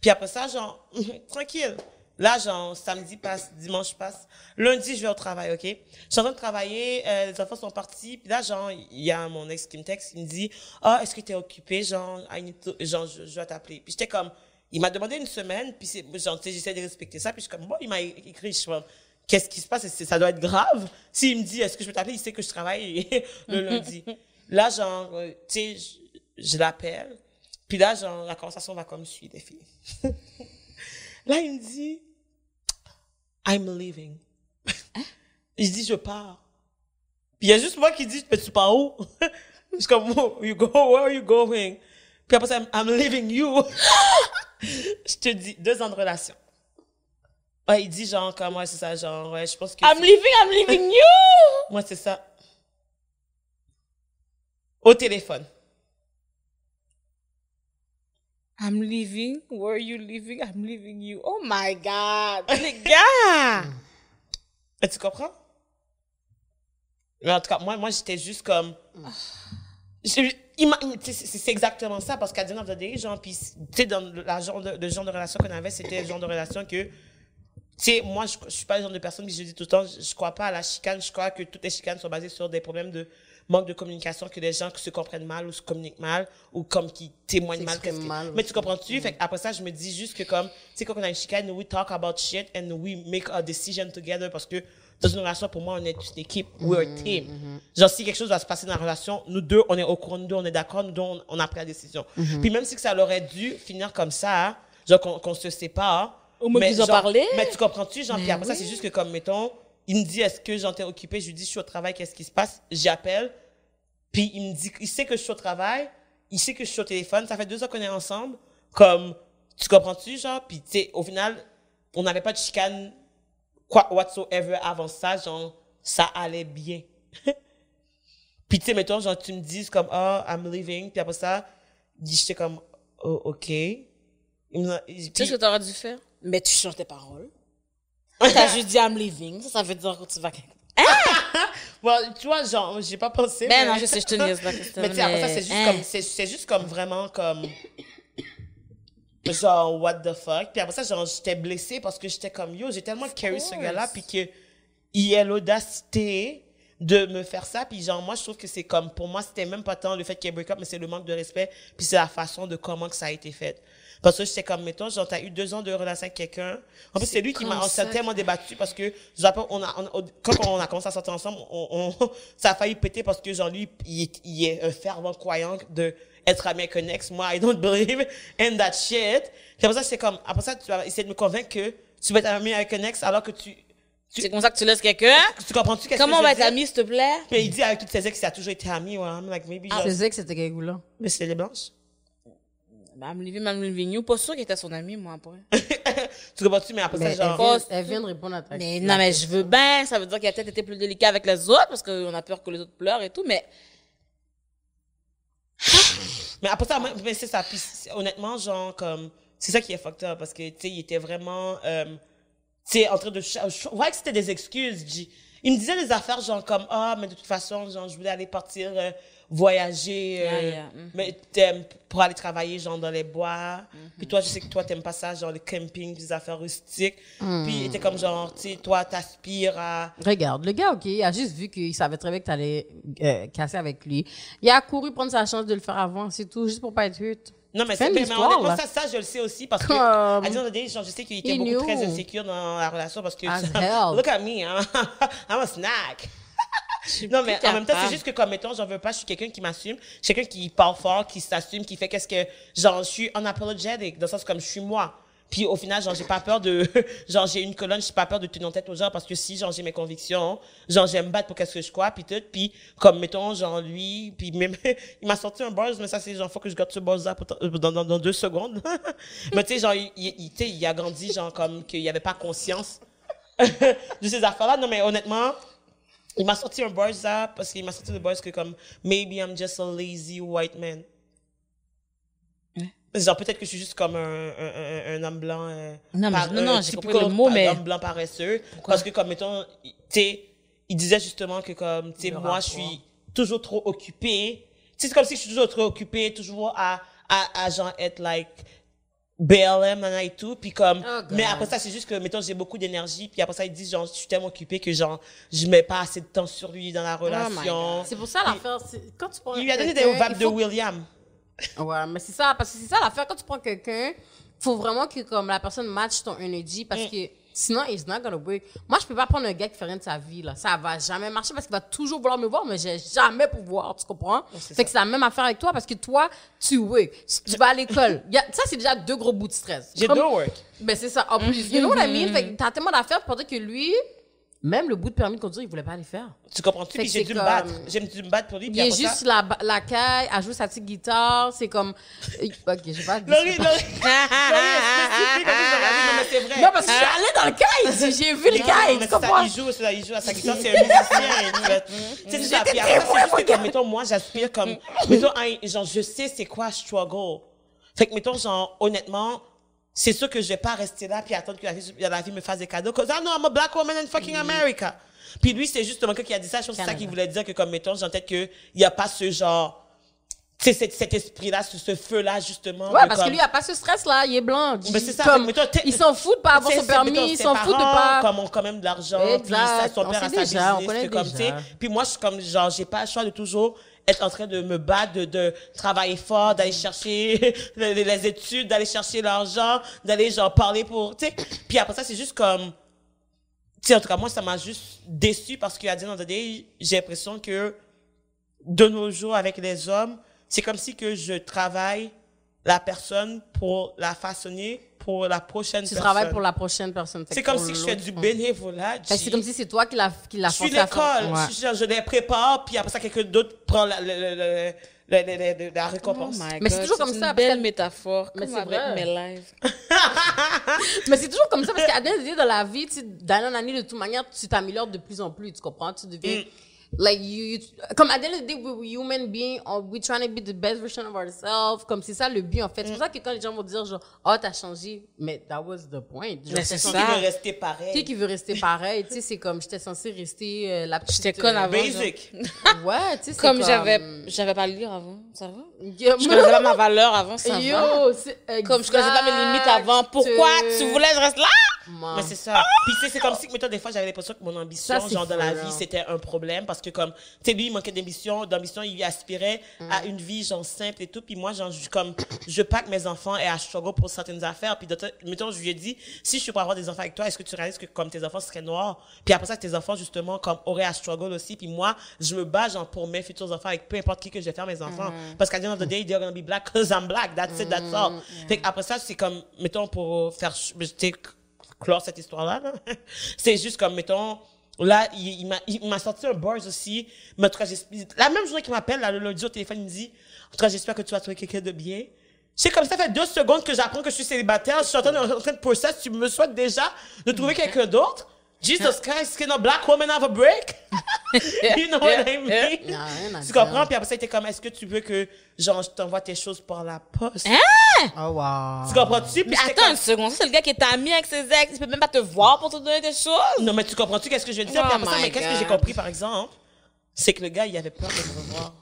Puis après ça, genre, *laughs* tranquille. Là, genre, samedi passe, dimanche passe. Lundi, je vais au travail, OK? Je suis en train de travailler, euh, les enfants sont partis. Puis là, genre, il y a mon ex qui me texte, il me dit, ah, est-ce que t'es occupé? Genre, I need to- genre, je, je dois t'appeler. Puis j'étais comme, il m'a demandé une semaine, puis j'essaie de respecter ça. Puis je suis comme, bon, il m'a écrit, je suis comme, qu'est-ce qui se passe? Ça doit être grave? S'il me dit, est-ce que je peux t'appeler? Il sait que je travaille *laughs* le lundi. Là, genre, euh, tu sais, je, je l'appelle. Puis là, genre, la conversation va comme suit, les filles. *laughs* là, il me dit, I'm leaving. *laughs* Il dit, je pars. Puis il y a juste moi qui dis, mais tu pars où? je suis comme, oh, you go, where are you going? Puis après ça, I'm leaving you. *laughs* je te dis, deux ans de relation. Ouais, il dit genre, comme, ouais, c'est ça, genre, ouais, je pense que... I'm leaving, I'm leaving *laughs* you! Moi, c'est ça. Au téléphone. I'm leaving. Where are you leaving? I'm leaving you. Oh my God. Les gars! *laughs* Mais tu comprends? Mais en tout cas, moi, moi j'étais juste comme. C'est exactement ça, parce qu'à the end of the day, genre, puis, tu sais, dans le, la genre de, le genre de relation qu'on avait, c'était le genre de relation que. Tu sais, moi, je, je suis pas le genre de personne qui je dis tout le temps, je, je crois pas à la chicane, je crois que toutes les chicanes sont basées sur des problèmes de manque de communication, que des gens qui se comprennent mal ou se communiquent mal, ou comme qui témoignent mal. Que- Mais tu comprends-tu? Fait après ça, je me dis juste que comme, tu sais, quand on a une chicane, we talk about shit and we make a decision together parce que dans une relation, pour moi, on est une équipe, we're a team. Genre, si quelque chose va se passer dans la relation, nous deux, on est au courant, nous deux, on est d'accord, nous deux, on, on a pris la décision. Puis même si que ça aurait dû finir comme ça, genre qu'on qu'on se sépare. Au moins mais qu'ils genre- parlaient. Mais tu comprends-tu? Genre, Mais puis après ça, oui. c'est juste que comme, mettons, il me dit, est-ce que j'en t'ai occupé? Je lui dis, je suis au travail, qu'est-ce qui se passe? J'appelle. Puis il me dit, il sait que je suis au travail, il sait que je suis au téléphone, ça fait deux ans qu'on est ensemble, comme, tu comprends-tu, genre, puis tu sais, au final, on n'avait pas de chicane, quoi, whatsoever avant ça, genre, ça allait bien. *laughs* puis tu sais, mettons, genre, tu me dis comme, oh, I'm leaving, puis après ça, j'étais comme, oh, ok. Tu sais ce que t'aurais dû faire? Mais tu changes tes paroles. *laughs* T'as juste dit I'm leaving. Ça, ça veut dire que tu vas quelque Bon, *laughs* tu vois, genre, j'ai pas pensé. Ben non, je sais, je te niaise là, Christelle, Mais tu sais, après ça, mais- c'est juste hein. comme, c'est, c'est juste comme vraiment comme, genre, what the fuck? Puis après ça, genre, j'étais blessée parce que j'étais comme, yo, j'ai tellement carry ce gars-là, puis que, il a l'audacité de me faire ça, puis genre, moi, je trouve que c'est comme, pour moi, c'était même pas tant le fait qu'il y ait break up, mais c'est le manque de respect, puis c'est la façon de comment que ça a été fait. Parce que j'étais comme, mettons, genre, t'as eu deux ans de relation avec quelqu'un. En plus, c'est lui qui m'a, on s'est tellement débattu parce que, rappelle, on a, on- quand on a commencé à sortir ensemble, on, on- *laughs* ça a failli péter parce que, genre, lui, il est un fervent croyant de être ami avec un ex. Moi, I don't believe in that shit. Puis après ça, c'est comme, après ça, tu vas essayer de me convaincre que tu vas être ami avec un ex alors que tu, tu, C'est comme ça que tu laisses quelqu'un? tu comprends-tu qu'est-ce Comment que on va veux être amis, s'il te plaît? Puis il dit avec toutes ses ex, il a toujours été ami, ouais. I'm like, maybe, Je que c'était quelque là. mais c'est les blanches. Ben, I'm leaving, I'm leaving you. Pas sûr qu'il était son ami, moi, après. *laughs* Tu comprends-tu? Mais après Mais ça, elle genre, vient, Poste. elle vient de répondre à ta Mais non, mais je veux bien. Ça veut dire qu'il a peut-être été plus délicat avec les autres parce qu'on a peur que les autres pleurent et tout, mais Mais après ça, mais c'est ça. Puis honnêtement, genre, comme, c'est ça qui est fucked up parce que, tu sais, il était vraiment, euh, tu sais, en train de, voyais que c'était des excuses, G. Il me disait des affaires, genre, comme, ah, mais de toute façon, genre, je voulais aller partir, euh, voyager, euh, Yeah, yeah, mhm. mais t'aimes- pour aller travailler, genre, dans les bois. Mhm. Puis toi, je sais que toi, t'aimes pas ça, genre, le camping, des affaires rustiques. Mhm. Puis était comme, genre, tu sais, toi, t'aspires à, Regarde, le gars, OK, il a juste vu qu'il savait très bien que t'allais euh, casser avec lui. Il a couru prendre sa chance de le faire avant, c'est tout, juste pour pas être hurt. Non, mais c'est de mais l'histoire, honnêtement, ça, ça, je le sais aussi parce que, à the day, genre, je sais qu'il était très insécure dans la relation parce que, As hell. look at me, hein. *laughs* I'm a snack. Non, mais en même temps, c'est juste que, comme, mettons, j'en veux pas, je suis quelqu'un qui m'assume, je suis quelqu'un qui parle fort, qui s'assume, qui fait qu'est-ce que, genre, je suis unapologetic, dans le sens comme je suis moi. Puis au final, genre, j'ai pas peur de, *laughs* genre, j'ai une colonne, j'ai pas peur de tenir en tête aux gens parce que si, genre, j'ai mes convictions, genre, j'aime me battre pour qu'est-ce que je crois, puis tout, puis comme, mettons, genre, lui, puis même, *laughs* il m'a sorti un buzz, mais ça, c'est genre, faut que je garde ce buzz-là dans, dans, dans deux secondes. *laughs* mais tu sais, genre, il, il, il- tu sais, il a grandi, genre, comme, qu'il avait pas conscience de ces affaires-là. Non, mais honnêtement, il m'a sorti un buzz là parce qu'il m'a sorti le buzz que comme maybe I'm just a lazy white man. Genre peut-être que je suis juste comme un, un, un, un homme blanc. euh, Non, mais- par- non, non, un j'ai compris le mot, mais- homme blanc paresseux. Parce que comme mettons, tu sais, il disait justement que comme tu sais moi rapport. je suis toujours trop occupé. Tu sais c'est comme si je suis toujours trop occupé, toujours à à, à genre être like BLM nana et tout puis comme Oh, mais après ça c'est juste que mettons j'ai beaucoup d'énergie puis après ça ils disent genre je suis tellement occupé que genre je mets pas assez de temps sur lui dans la my relation. C'est pour ça l'affaire, quand tu prends il lui a donné des il de faut- William. Ouais, mais c'est ça, parce que c'est ça l'affaire. Quand tu prends quelqu'un, faut vraiment que comme la personne match ton energy parce Mm. que sinon, it's not gonna work. Moi, je peux pas prendre un gars qui fait rien de sa vie, là. Ça va jamais marcher parce qu'il va toujours vouloir me voir, mais j'ai jamais pouvoir, tu comprends? c'est fait que c'est la même affaire avec toi parce que toi, tu work. Tu vas à l'école. Ça, c'est déjà deux gros bouts de stress. J'ai deux work. Ben, c'est ça. En plus, you know what I mean? Fait que t'as tellement d'affaires pour dire que lui, même le bout de permis de conduire, il voulait pas aller faire. Tu comprends-tu? Puis j'ai dû me battre. J'ai dû me battre pour lui. Il est juste ça... la, la caille, à jouer sa petite guitare, c'est comme, ok, j'ai pas *laughs* dit Laurie. Laurie. Laurie, non, c'est vrai. Non, parce que je suis allée dans le caille, j'ai vu le caille, tu comprends? il joue, il joue à sa guitare, c'est un musicien. Tu sais. Puis après, ça, c'est juste que, comme, mettons, moi, j'aspire comme, mettons, genre, je sais c'est quoi struggle. Fait que, mettons, genre, honnêtement, c'est sûr que je vais pas rester là puis attendre que la vie, la vie me fasse des cadeaux. Cause I know I'm a black woman in fucking Mm. America. Puis lui, c'est justement quelqu'un qui a dit ça. Je pense que c'est ça qu'il voulait dire que, comme, mettons, j'ai en tête que il y a pas ce genre, tu sais, cet, esprit-là, ce, ce feu-là, justement. Ouais, parce que comme- lui, il a pas ce stress-là, il est blanc. Mais c'est ça, Comme, que, mettons, il s'en fout de pas avoir son permis, il s'en fout de pas. Comme ont quand même de l'argent, puis ça, son On père a sa déjà, on business, connaît que comme, tu sais. déjà. Puis moi, je suis comme, genre, j'ai pas le choix de toujours être en train de me battre, de, de travailler fort, d'aller chercher *laughs* les, études, d'aller chercher l'argent, d'aller, genre, parler pour, tu sais. Puis après ça, c'est juste comme, tu sais, en tout cas, moi, ça m'a juste déçu parce qu'à day, j'ai l'impression que de nos jours, avec les hommes, c'est comme si que je travaille la personne pour la façonner pour la prochaine Tu personne. travailles pour la prochaine personne. C'est comme si je fais du bénévolat. G. c'est comme si c'est toi qui l'a qui l'a je suis l'école, Ouais. je, les prépare, puis après ça, quelqu'un d'autre prend la, la, la, la, la- la- la- la récompense. Oh Mais c'est toujours comme une ça, parce belle que- métaphore. Mais c'est vrai. mes lives. *laughs* Mais c'est toujours comme ça parce qu'à l'année dans la vie, tu d'année en année, de toute manière, tu t'améliores de plus en plus, tu comprends? Tu deviens. Like, you, you- comme à the end of the day, we're human beings, or we're trying to be the best version of ourselves. Comme c'est ça le but, en fait. C'est pour ça que quand les gens vont dire, genre, oh, t'as changé, mais that was the point. Genre, Mais c'est censé- Qui ça. veut rester pareil. Qui qui veut rester pareil? Tu sais, c'est comme, j'étais censée rester euh, la petite. J'étais conne euh, avant. Basic. *laughs* Ouais, tu sais, c'est Comme comme j'avais, j'avais pas à lire avant, ça va? Yo, Je connaissais pas ma *laughs* valeur avant, ça va? Yo, c'est Comme je connaissais pas mes limites avant, pourquoi tu voulais que je reste là? Mais c'est ça. Puis tu sais, c'est comme si, mettons, des fois, j'avais l'impression que mon ambition, Ça, genre, dans la vie, c'était un problème. Parce que comme, tu sais, lui, il manquait d'ambition. D'ambition, il aspirait à une vie, genre, simple et tout. Puis moi, genre, je, comme, je que mes enfants aient à struggle pour certaines affaires. Puis, mettons, je lui ai dit, si je suis pour avoir des enfants avec toi, est-ce que tu réalises que, comme, tes enfants seraient noirs? Puis après ça, tes enfants, justement, comme, auraient à struggle aussi. Puis moi, je me bats, genre, pour mes futurs enfants avec peu importe qui que je vais faire mes enfants. Parce qu'à the end of the day, they're gonna be black *laughs* because I'm black. That's it, that's all. Fait que après ça, c'est comme, mettons, pour faire, clore cette histoire-là. là. *laughs* C'est juste comme, mettons, là, il, il m'a- il m'a sorti un buzz aussi. Mais en tout cas, j'espère- la même journée qu'il m'appelle, là, le lundi au téléphone, il me dit, en tout cas, j'espère que tu vas trouver quelqu'un de bien. C'est comme ça fait deux secondes que j'apprends que je suis célibataire. Je suis en train de, en train de process. Tu me souhaites déjà de trouver quelqu'un d'autre? Jesus Christ, can a black woman have a break? *laughs* you know what I mean? Tu comprends? Puis après ça, il était comme, est-ce que tu veux que, genre, je t'envoie tes choses par la poste? Oh, wow. Tu comprends-tu? Mais attends comme- une seconde, ça c'est le gars qui est ami avec ses ex, il peut même pas te voir pour te donner des choses? Non, mais tu comprends-tu qu'est-ce que je veux dire? Oh Puis après ça, mais qu'est-ce que j'ai compris, par exemple? C'est que le gars, il avait peur de me revoir.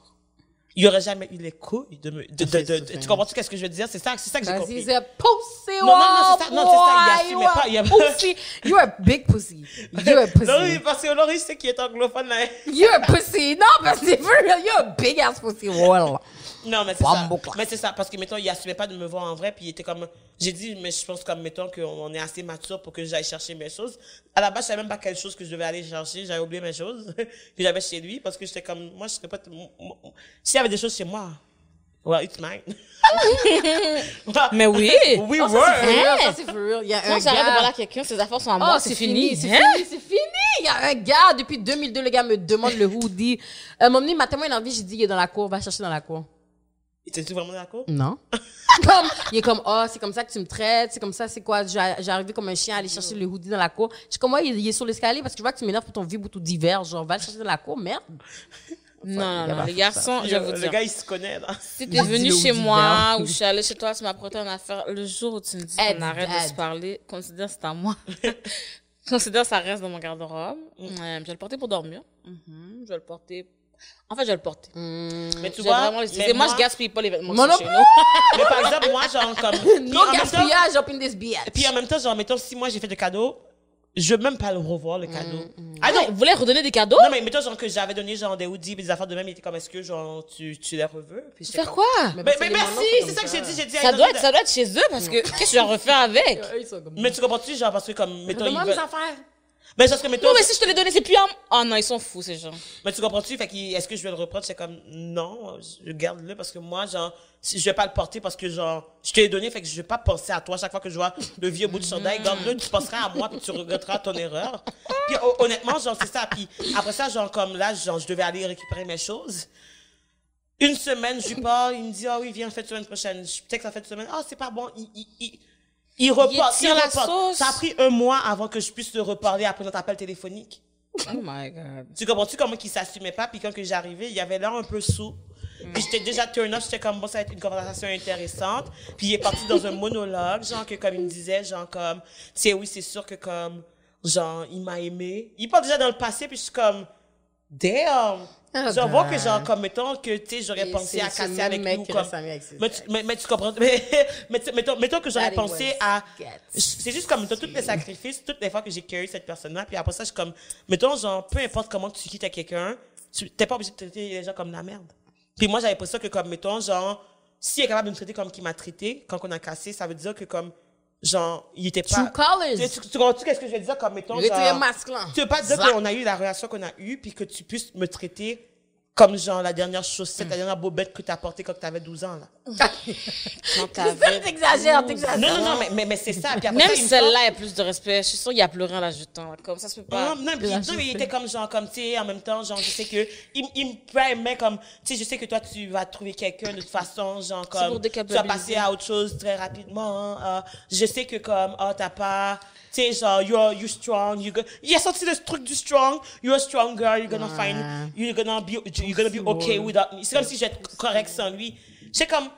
Il aurait jamais eu les couilles de me, de, de, de- tu comprends-tu qu'est-ce que je veux dire? C'est ça, c'est ça que j'ai compris. c'est a pussy. Non, non, non, c'est ça- non, c'est ça, il pas, il a- *laughs* Pussy. You're a big pussy. You're a *laughs* Non, pussy. parce que Laurie, c'est qui est anglophone, là. You're a pussy. Non, parce que c'est for real. You're a big ass pussy. Well. Non, mais c'est ça. Mais c'est ça, parce que, mettons, il assumait pas de me voir en vrai, puis il était comme, j'ai dit, mais je pense comme, mettons, qu'on on est assez mature pour que j'aille chercher mes choses. À la base, je savais même pas quelle chose que je devais aller chercher, j'avais oublié mes choses *laughs* que j'avais chez lui, parce que j'étais comme, moi, je serais pas, s'il y avait des choses chez moi, well, it's mine. *laughs* Mais oui. *laughs* We Oh, were. ça, c'est for real. Hein? For real. Il y a un j'arrête de parler à quelqu'un, ses affaires sont à Oh, moi, c'est fini. c'est Hein? fini, c'est fini. Il y a un gars, depuis 2002, le gars me demande le hoodie. Euh, mon il m'a tellement énervé, j'ai dit, il est dans la cour, va chercher dans la cour. Étais-tu vraiment d'accord? Non. *laughs* comme, il est comme, oh, c'est comme ça que tu me traites, c'est comme ça, c'est quoi, j'ai arrivé comme un chien à aller chercher le hoodie dans la cour. Je suis comme, ouais, il, il est sur l'escalier parce que je vois que tu m'énerves pour ton vieux bout d'hiver, genre, va le chercher dans la cour, merde. Non, non, les garçons, je vais vous le gars, il se connaît, là. Si *laughs* t'es venu chez moi ou je suis allée chez toi, tu m'as prêté une affaire, le jour où tu me dis qu'on arrête de se parler, considère que c'est à moi. *laughs* considère que ça reste dans mon garde-robe. Mm. Euh, je vais le porter pour dormir. Mhm, Je vais le porter. En fait, je vais le porter. Mais tu vois, mais Moi, je gaspille pas les vêtements Moi non chez nous. mais par exemple, moi, genre, comme, *laughs* puis No en même temps- gaspillage up in this bitch. puis en même temps, genre, mettons, si moi, j'ai fait de cadeaux, je veux même pas le revoir, le cadeau. Mm, Ah non, Vous voulez redonner des cadeaux? Non, mais mettons, genre, que j'avais donné, genre, des hoodies, des affaires de même, il était comme, est-ce que, genre, tu, tu les reveux? Puis Faire comme- quoi? Mais, les merci, c'est c'est ça que j'ai dit, j'ai dit. Ça doit, être, do ça doit être chez eux parce que qu'est-ce que je refaire avec? *laughs* Mais tu comprends-tu, genre, parce que, comme, mettons, veulent... affaires. Mais parce que, mettons... Non, mais si je te l'ai donné, c'est plus en... Oh non, ils sont fous, ces gens. Mais tu comprends-tu? Fait que, est-ce que je vais le reprendre? C'est comme, non, je garde-le parce que moi, genre, je vais pas le porter parce que, genre, je te l'ai donné, fait que je vais pas penser à toi chaque fois que je vois le vieux bout de chandail. Garde-le, tu penseras à moi puis tu regretteras ton erreur. Puis, hon- honnêtement, genre, c'est ça. Puis, après ça, genre, comme là, genre, je devais aller récupérer mes choses. Une semaine, je lui parle, il me dit, ah oui, viens, fête semaine prochaine. Je peut-être que ça fait une semaine. Ah, c'est pas bon. Il, il, il, il reporte, il, reporte. sauce. Ça a pris un mois avant que je puisse te reparler après notre appel téléphonique. Oh my god. Tu comprends-tu comment qu'il s'assumait pas? Puis quand que j'arrivais, il y avait l'air un peu sous. Puis j'étais déjà turn off, j'étais comme, bon, ça va être une conversation intéressante. Puis il est parti dans un monologue, genre, que comme il me disait, genre, comme, tu sais, oui, c'est sûr que comme, genre, il m'a aimé. Il parle déjà dans le passé, puis je suis comme, damn! Ah, genre, vois ben. que, genre, comme, mettons que, tu sais, j'aurais pensé à casser avec nous, qui comme, mais tu, mais, mais tu comprends, mais, *laughs* mais mettons, mettons que j'aurais pensé à, c'est juste comme, tous les sacrifices, toutes les fois que j'ai carry cette personne-là, puis après ça, je suis comme, mettons, genre, peu importe comment tu quittes à quelqu'un, tu t'es pas obligé de traiter les gens comme de la merde. Puis moi, j'avais ça que comme, mettons, genre, s'il est capable de me traiter comme qu'il m'a traité, quand on a cassé, ça veut dire que comme, genre, il était pas... True colors. Tu, tu, tu comprends-tu qu'est-ce que je veux dire comme, mettons, genre... très masculin. Tu veux pas dire qu'on a eu la relation qu'on a eue, puis que tu puisses me traiter comme, genre, la dernière chaussette, la dernière bobette que t'as portée quand t'avais 12 ans, là. *laughs* Quand T'exagères, 12 t'exagères. Non, non, non, mais, mais, mais c'est ça. Puis après Même ça, il celle-là a plus de respect. Je suis sûre qu'il a pleuré en l'ajoutant. Comme ça se peut pas. Non, non, puis, la non, mais il souffler. était comme genre, comme, tu sais, en même temps, genre, je sais que, il, il me primait comme, tu sais, je sais que toi, tu vas trouver quelqu'un de toute façon, genre, comme, tu vas passer à autre chose très rapidement, hein, euh, je sais que comme, oh, t'as pas, tu sais, genre, you're, you're strong, you go, il a sorti le truc du strong, you're a strong girl, you're gonna find, you're gonna be, you're gonna be okay without me. C'est comme si j'étais correct sans lui. C'est comme,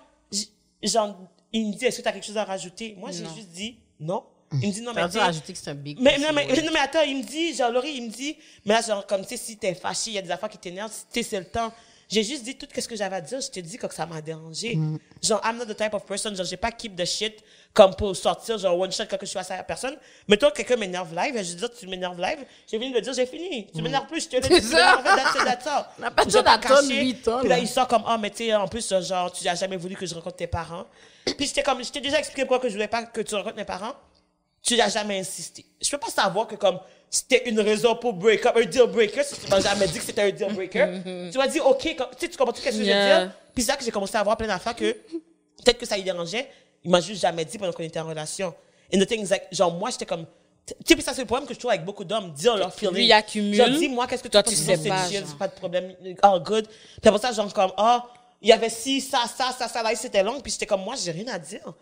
genre, il me dit, est-ce que t'as quelque chose à rajouter? Moi, j'ai juste dit, non. Il me dit, non, mais T'as tu rajouter que c'est un big mais, non, mais, ouais. non, mais attends, il me dit, genre, Laurie, il me dit, mais là, genre, comme, tu sais, si t'es fâché, il y a des affaires qui t'énervent, tu sais, c'est le temps. J'ai juste dit tout ce que j'avais à dire, je te dis que ça m'a dérangé. Mm. Genre, I'm not the type of person, genre, j'ai pas keep the shit comme pour sortir, genre, one shot quand je suis face à la personne. Mais toi, quelqu'un m'énerve live, je dis, tu m'énerves live, j'ai fini de dire, j'ai fini. Tu m'énerves plus, je te le dis, Mm. Tu m'énerves. On n'a *laughs* pas pas d'attendre cacher. huit ans, Puis là, il sort comme, ah, mais tu sais, en plus, genre, tu n'as jamais voulu que je rencontre tes parents. Puis j'étais comme, je t'ai déjà expliqué pourquoi que je voulais pas que tu rencontres mes parents tu n'as jamais insisté. Je peux pas savoir que comme c'était une raison pour break up, un deal breaker, si tu m'as jamais dit que c'était un deal breaker. *laughs* tu m'as dit, OK, comme- tu sais, tu comprends tout ce que je veux dire? Puis c'est là que j'ai commencé à voir plein d'affaires que peut-être que ça lui dérangeait. Il m'a juste jamais dit pendant qu'on était en relation. Et the thing is like, genre, moi, j'étais comme, tu sais, ça, c'est le problème que je trouve avec beaucoup d'hommes, dire leur feeling. Lui, il accumule. Genre, dis-moi, qu'est-ce que Toi, tu sais pas, pas de problème, all good. Puis après ça, genre, comme, ah, il y avait ci, ça, ça, ça, ça, là, c'était long. Puis j'étais comme, moi, j'ai rien à dire.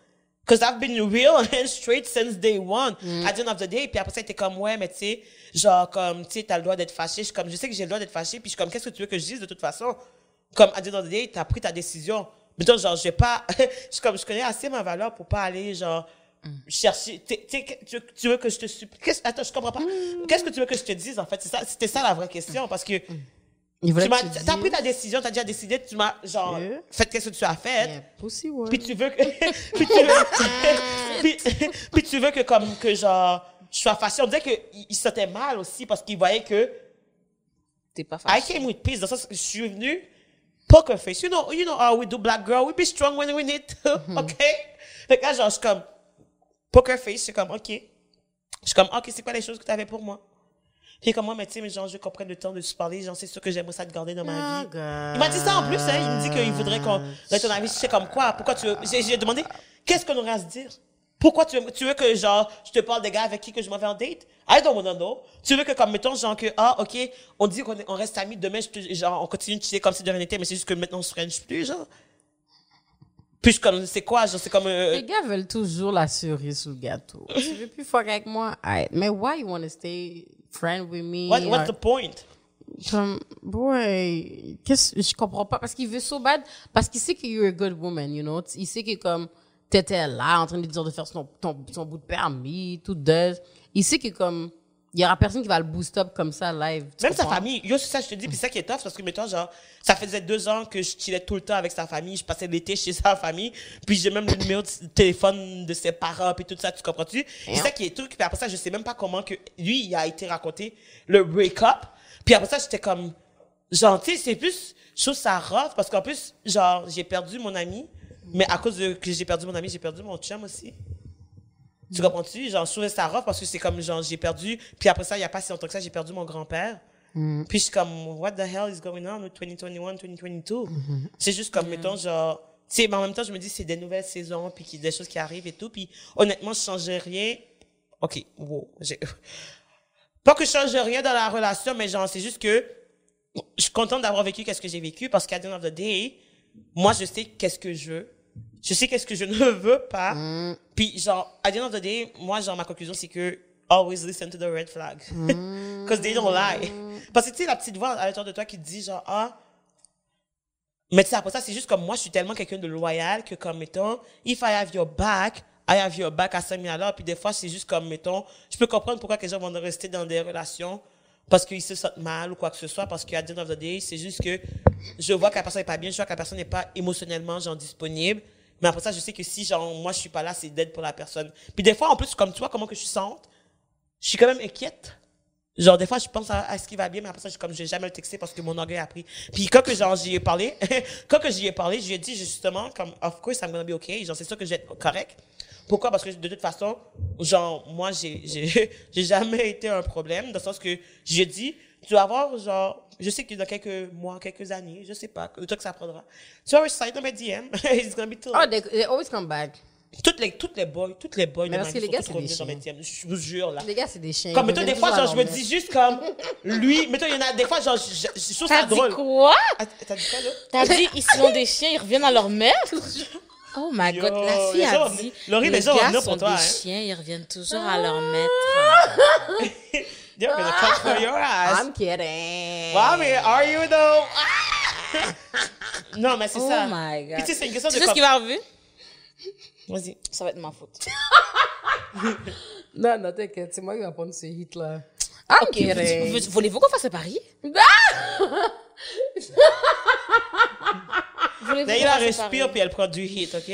Cause I've been real *laughs* and straight since day one. At the end of the day. Puis après ça, était comme, ouais, mais tu sais, genre, comme, tu sais, t'as le droit d'être fâché. Je suis comme, je sais que j'ai le droit d'être fâché. Puis je suis comme, qu'est-ce que tu veux que je dise de toute façon? Comme, at the end of the day, t'as pris ta décision. Mais donc, genre, je vais pas, *laughs* comme, je connais assez ma valeur pour pas aller, genre, chercher, tu sais, tu, tu veux que je te supplie. Attends, je comprends pas. Qu'est-ce que tu veux que je te dise, en fait? C'est ça, c'était ça la vraie question. Parce que, voulait tu tu t'as pris ta décision, t'as déjà décidé, tu m'as, genre, Yeah. fait qu'est-ce que tu as fait. Yeah, pussy. Puis tu veux que, *laughs* puis tu veux, *laughs* puis, puis tu veux que comme, que genre, je sois fâchée. On dirait qu'il il se sentait mal aussi parce qu'il voyait que T'es pas I fâché. came with peace. Dans le sens je suis venu poker face. You know, you know how we do black girl. We be strong when we need to. *laughs* OK? Fait que là, genre, je suis comme poker face. Je suis comme, OK. Je suis comme, OK, c'est quoi les choses que tu avais pour moi? Puis comme moi, mais tu sais, mais genre, je comprends le temps de se parler. Genre, c'est sûr que j'aimerais ça te garder dans ma Ah, vie. God. Il m'a dit ça en plus, hein. Il me dit qu'il voudrait qu'on donne ton avis. Je sais comme quoi. Pourquoi tu veux. J'ai demandé, qu'est-ce qu'on aurait à se dire? Pourquoi tu veux, tu veux que, genre, je te parle des gars avec qui que je m'en vais en date? I don't wanna know. Tu veux que, comme, mettons, genre, que, ah, ok, on dit qu'on on reste amis, demain, je genre, on continue de chiller comme si de rien n'était, mais c'est juste que maintenant, on se french plus, genre. Puis, comme, c'est quoi, genre, c'est comme, euh, Les gars veulent toujours la cerise sur le gâteau. *laughs* tu veux plus fuck avec moi? Alright. Mais why you want to stay friend with me? what, what's Or- the point? Comme, boy, qu'est-ce, je comprends pas. Parce qu'il veut so bad. Parce qu'il sait que you're a good woman, you know? Il sait que comme, t'étais là, en train de dire de faire son, ton, son bout de permis, tout de. Il sait que comme, il y aura personne qui va le boost up comme ça live. Même sa famille, yo, c'est ça, je te dis, puis c'est ça qui est tough, parce que, mettons, genre, ça faisait deux ans que je chillais tout le temps avec sa famille, je passais l'été chez sa famille, puis j'ai même le numéro de téléphone de ses parents, puis tout ça, tu comprends-tu? C'est ça qui est truc, puis après ça, je sais même pas comment que, lui, il a été raconté le break-up, puis après ça, j'étais comme, sais, c'est plus, trouve ça rough, parce qu'en plus, genre, j'ai perdu mon ami, mais à cause de que j'ai perdu mon ami, j'ai perdu mon chum aussi. Tu comprends-tu? Genre, je trouvais ça rough parce que c'est comme, genre, j'ai perdu. Puis après ça, il n'y a pas si longtemps que ça, j'ai perdu mon grand-père. Puis je suis comme, what the hell is going on with 2021, 2022? C'est juste comme, mettons, genre, tu sais, mais en même temps, je me dis, c'est des nouvelles saisons, puis des choses qui arrivent et tout. Puis honnêtement, je changerais rien. OK, wow. *laughs* Pas que je change rien dans la relation, mais genre, c'est juste que je suis contente d'avoir vécu qu'est-ce que j'ai vécu parce qu'à the end of the day, moi, je sais qu'est-ce que je veux. Je sais qu'est-ce que je *laughs* ne veux pas. Puis, genre, at the end of the day, moi, genre, ma conclusion, c'est que always listen to the red flag. *laughs* Because they don't lie. Parce que, tu sais, la petite voix à l'intérieur de toi qui te dit, genre, ah, Mais tu sais, après ça, c'est juste comme moi, je suis tellement quelqu'un de loyal que comme, mettons, if I have your back, I have your back à 5000 dollars. Puis des fois, c'est juste comme, mettons, je peux comprendre pourquoi les gens vont rester dans des relations parce qu'ils se sentent mal ou quoi que ce soit. Parce qu'à the end of the day, c'est juste que je vois que la personne n'est pas bien, je vois que la personne n'est pas émotionnellement, genre, disponible. Mais après ça, je sais que si, genre, moi, je suis pas là, c'est d'aide pour la personne. Puis des fois, en plus, comme tu vois, comment que je sens, je suis quand même inquiète. Genre, des fois, je pense à, à ce qui va bien, mais après ça, je, comme je vais jamais le texter parce que mon orgueil a pris. Puis quand que, genre, j'y ai parlé, *laughs* quand que j'y ai parlé, je lui ai dit justement, comme, of course, I'm gonna be okay. Genre, c'est sûr que je vais correct. Pourquoi? Parce que de toute façon, genre, moi, j'ai, j'ai, *laughs* j'ai jamais été un problème, dans le sens que j'ai dit, tu vas voir, genre, je sais que dans quelques mois, quelques années, je sais pas, le temps que ça prendra, tu vas recite dans mes DM, it's *laughs* gonna be too Oh, they, they always come back. toutes les, toutes les boys, toutes les boys Mais de parce que les sont gars, c'est des DM. Je vous jure, là. Les gars, c'est des chiens. Comme, mettons, des fois, genre, je me dis juste comme, lui, mettons, il y en a, des fois, genre, je, je, je trouve T'as ça dit drôle. quoi? Ah, T'as dit quoi, là? T'as dit, ils sont des chiens, ils reviennent à leur maître? *laughs* Oh my Yo, god, la fille a dit, les gars sont pour toi, des hein. chiens, ils reviennent toujours à leur maître. *laughs* They're gonna come for your ass. I'm kidding. Are you though? *laughs* non, mais c'est Oh ça. my god. Puis tu sais, c'est une question Tu de sais ce qui va arriver? Vas-y. Ça va être ma faute. *laughs* Non, non, t'inquiète, c'est moi qui vais prendre ce hit-là. I'm Ok, kidding. vous- Voulez-vous qu'on fasse un pari? *laughs* Voulez-vous Là, qu'on il la fasse un respire puis elle prend du hit, ok?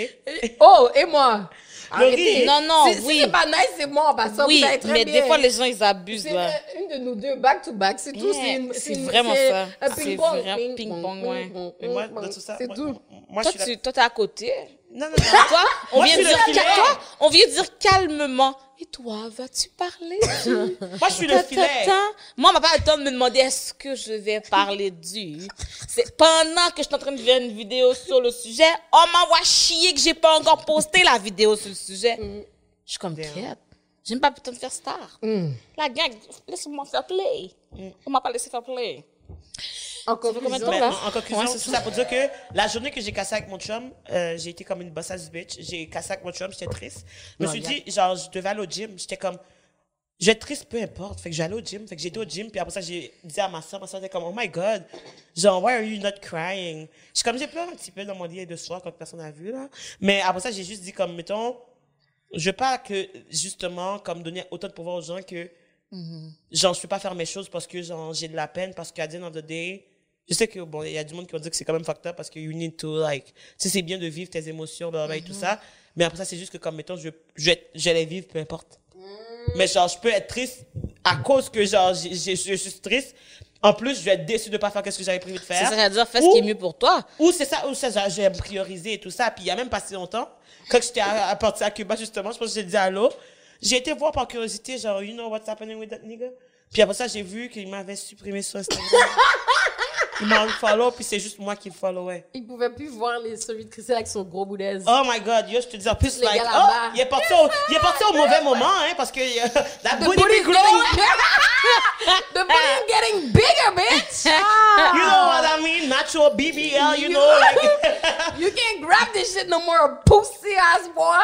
Oh, et moi? Arrêtez. Non, non, Si- si oui. c'est pas nice, c'est moi, bah ça, Oui, vous très mais bien. des fois, les gens, ils abusent, C'est là. euh, une de nous deux, back to back, c'est tout. Yeah, c'est c'est vraiment c'est ça. Un C'est ping-pong. vrai, ping-pong, ouais. Mais moi, dans tout ça, C'est tout. moi, je Toi, suis là. tu, toi, t'es à côté. Non, non, non. Toi, on Moi, vient dire, toi, on vient de dire calmement. Et toi, vas-tu parler? *laughs* Moi, je suis le filet. Moi, on m'a pas le temps de me demander est-ce que je vais parler du? C'est pendant que je suis en train de faire une vidéo sur le sujet, on m'envoie chier que j'ai pas encore posté la vidéo sur le sujet. Je suis comme, quête. J'ai même pas le temps de faire star. La gang, laisse-moi faire play. On m'a pas laissé faire play. En combien de conclusion, temps, là? en, en conclusion, Ouais, c'est tout ça pour dire que la journée que j'ai cassé avec mon chum, euh, j'ai été comme une boss ass bitch. J'ai cassé avec mon chum, j'étais triste. Je me Non, suis dit, genre, je devais aller au gym. J'étais comme, je vais être triste, peu importe. Fait que j'allais au gym. Fait que j'étais au gym. Puis après ça, j'ai dit à ma soeur, ma soeur était comme, oh my god, genre, why are you not crying? Je suis comme, j'ai pleuré un petit peu dans mon lit de soir quand personne n'a vu, là. Mais après ça, j'ai juste dit comme, mettons, je veux pas que, justement, comme donner autant de pouvoir aux gens que, genre, je peux pas faire mes choses parce que, genre, j'ai de la peine, parce qu'à the end of the day, je sais que, bon, il y a du monde qui va dire que c'est quand même facteur parce que you need to, like, sais, c'est bien de vivre tes émotions, blablabla, et tout ça. Mais après ça, c'est juste que, comme, mettons, je, je, vais- je les vivre, peu importe. Mais genre, je peux être triste à cause que, genre, j'ai- j'ai- je suis triste. En plus, je vais être déçu de pas faire ce que j'avais prévu de C'est faire. ça, c'est-à-dire, fais ce qui est mieux pour toi. Ou c'est ça, ou ça, genre, je vais me prioriser et tout ça. Puis il y a même pas si longtemps, quand j'étais à, à partir à Cuba, justement, je pense que j'ai dit allô. J'ai été voir par curiosité, genre, you know what's happening with that nigga? Puis après ça, j'ai vu qu'il m'avait supprimé sur Instagram. *laughs* il m'a unfollow, puis c'est juste moi qui le followais. il pouvait plus voir les celui de Christelle avec son gros bout d'aise. Oh my god, yo, je te dis en plus, like, oh, il est parti au, il est parti au mauvais moment, hein, parce que euh, la The booty booty's be growing. The booty's getting bigger, bitch. You know what I mean? Natural BBL, you know, like. *laughs* You can't grab this shit no more, pussy ass boy.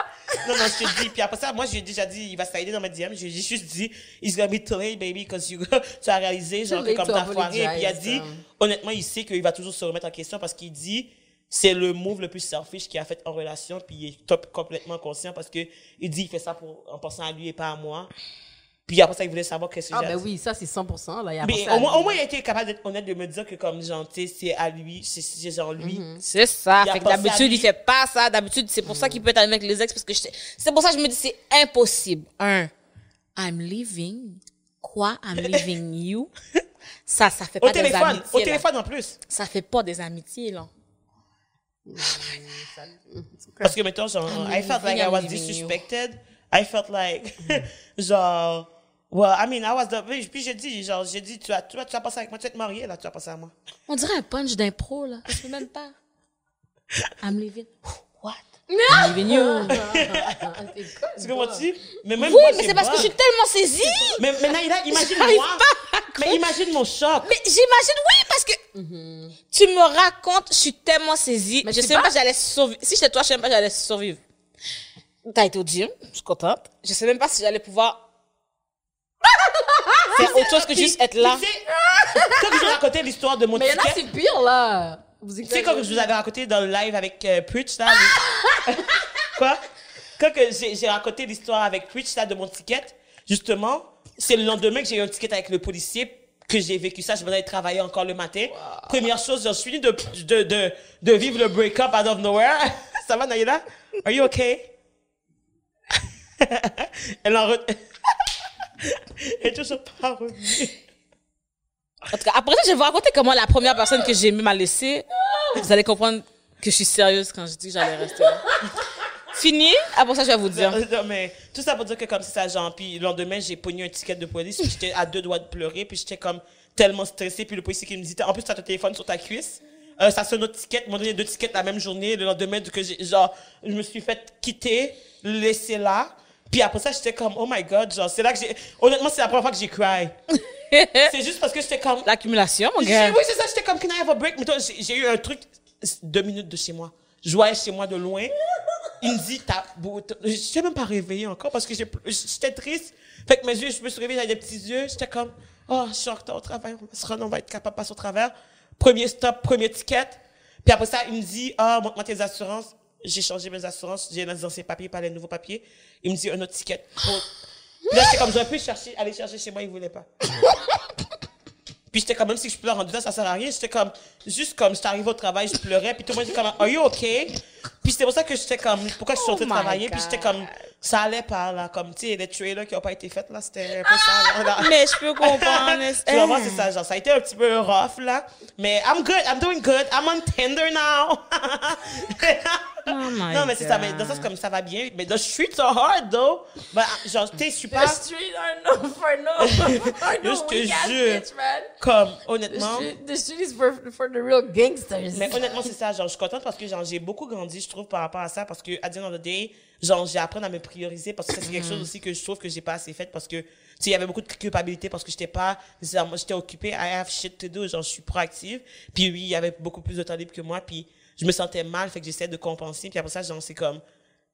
Non, non, je te dis. Puis après ça, moi, j'ai déjà dit, il va slider dans mes DM. J'ai juste dit, it's gonna be too late, baby, because you, tu as réalisé, genre, que comme t'as foiré. Puis il a dit, honnêtement, il sait qu'il va toujours se remettre en question parce qu'il dit, c'est le move le plus selfish qu'il a fait en relation. Puis il est top, complètement conscient parce que il dit, il fait ça pour, en pensant à lui et pas à moi. Puis après ça, il voulait savoir qu'est-ce que Ah, ben dit. oui, ça, c'est 100%, là. Il a Mais au moins, au moins, il a été capable d'être honnête de me dire que comme, genre, c'est à lui, c'est- genre lui. Mm-hmm. C'est ça. Il Fait que d'habitude, il fait pas ça. D'habitude, c'est pour ça qu'il peut être avec les ex parce que c'est pour ça que je me dis c'est impossible. Un, I'm leaving. Quoi? I'm *laughs* leaving you? Ça, ça fait Au pas des téléphone, amitiés. au là. téléphone en plus. Ça fait pas des amitiés, là. Parce que, mettons, genre, I felt like I I'm was leaving you. disrespected. I felt like, *laughs* genre, well, I mean, I was the, puis j'ai dit, genre, j'ai dit, tu as, tu vas, tu vas passer avec moi, tu vas te marier, là, tu vas passer à moi. On dirait un punch d'impro, là. Je peux même pas. I'm leaving. What? I'm *laughs* leaving you. Tu comprends-tu? Mais même Oui, moi, mais c'est parce que je suis tellement saisie. Mais, mais Naïla, *laughs* imagine moi. Mais imagine mon choc. Mais j'imagine, oui, parce que tu me racontes, je suis tellement saisie. Mais je sais pas- pas si j'allais survivre. Si j'étais toi, je sais même pas si j'allais survivre. T'as été au gym, je suis contente. Je sais même pas si j'allais pouvoir faire autre chose que juste être là. Quand je racontais l'histoire de mon Mais il y en a, ticket, c'est pire, là. Vous Tu sais, comme je vous avais raconté dans le live avec euh, Preach, là. *laughs* Quoi? Quand que j'ai j'ai raconté l'histoire avec Preach, là, de mon ticket, justement, c'est le lendemain que j'ai eu un ticket avec le policier que j'ai vécu ça. Je venais travailler encore le matin. Première chose, je suis de, de, de, de vivre le break-up out of nowhere. *laughs* ça va, Naïla? Are you okay? *laughs* Elle en re... *laughs* Est toujours pas revenue. En tout cas, après ça, je vais vous raconter comment la première personne que j'ai aimée m'a laissé. Vous allez comprendre que je suis sérieuse quand je dis que j'allais rester là. Fini. Après ça, je vais vous dire. Non, mais tout ça pour dire que comme c'est ça, genre, puis le lendemain, j'ai pogné un ticket de police, puis j'étais à deux doigts de pleurer, puis j'étais comme tellement stressée, puis le policier qui me dit, en plus, t'as ton téléphone sur ta cuisse, euh, ça sonne notre ticket, m'ont donné deux tickets la même journée, le lendemain, que j'ai, genre, je me suis fait quitter, laisser là, puis après ça, j'étais comme, oh my god, genre, c'est là que j'ai, honnêtement, c'est la première fois que j'ai cry. *laughs* c'est juste parce que j'étais comme, L'accumulation, mon gars. Oui, c'est ça. J'étais comme, can I have a break? Mais toi, j'ai eu un truc, deux minutes de chez moi. Je voyais chez moi de loin. Il me dit, t'as beau, je suis même pas réveillée encore parce que j'étais triste. Fait que mes yeux, je me suis réveillée, j'avais des petits yeux. J'étais comme, oh, je suis en retard au travail, on va se rendre, on va être capable de passer au travers. Premier stop, premier ticket. Puis après ça, il me dit, ah, montre-moi tes assurances. J'ai changé mes assurances, j'ai les anciens papiers, pas les nouveaux papiers. Il me dit un autre ticket. Puis Là, j'étais comme, j'aurais pu chercher, aller chercher chez moi, il voulait pas. *laughs* Puis j'étais comme, même si je pleure en dedans, ça sert à rien. J'étais comme, juste comme, j'étais arrivée au travail, je pleurais, puis tout le monde était comme, are you okay? Puis c'était pour ça que j'étais comme, pourquoi je suis de Oh my travailler? Puis j'étais comme, ça allait pas, là, comme, tu sais, les trailers qui ont pas été faits, là, c'était un peu ça, là. là. Mais je peux comprendre. *laughs* Tu vas voir, c'est ça, genre, ça a été un petit peu rough, là. Mais I'm good, I'm doing good, I'm on Tinder now. Oh *laughs* my non, mais c'est ça, mais dans le sens comme ça va bien. Mais the streets are hard, though. Ben, genre, suis pas, The street are no for no, *laughs* for no Je te weak ass jure. bitch, man. comme, honnêtement. street, the street is for, for the real gangsters. Mais honnêtement, c'est ça. Genre, je suis contente parce que genre, j'ai beaucoup grandi, je trouve, par rapport à ça. Parce que, à the end of the day, genre, j'ai appris à me prioriser parce que c'est quelque chose aussi que je trouve que j'ai pas assez fait parce que, tu sais, il y avait beaucoup de culpabilité parce que j'étais pas, nécessairement- j'étais occupée, I have shit to do, genre, je suis proactive. Puis oui, il y avait beaucoup plus de temps libre que moi, puis je me sentais mal, fait que j'essayais de compenser. Puis après ça, genre, c'est comme,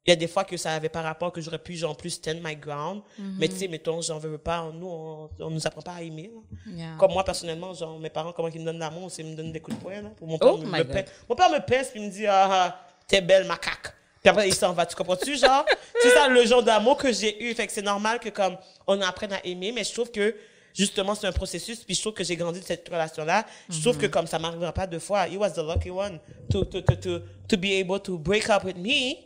il y a des fois que ça avait pas rapport, que j'aurais pu, genre, plus stand my ground. Mais tu sais, mettons, j'en veux pas, nous, on, on nous apprend pas à aimer, là. Yeah. Comme moi, personnellement, genre, mes parents, comment ils me donnent l'amour, c'est ils me donnent des coups de poing, là. Pour mon père, Oh me, my me God. pèse. Mon père me pèse, puis il me dit, ah, ah, t'es belle, macaque. Puis après, il s'en va. Tu comprends-tu, genre? c'est ça le genre d'amour que j'ai eu. Fait que c'est normal que, comme, on apprenne à aimer, mais je trouve que, justement, c'est un processus, puis je trouve que j'ai grandi de cette relation-là. Je trouve que, comme, ça m'arrivera pas deux fois. He was the lucky one to, to, to, to, to be able to break up with me.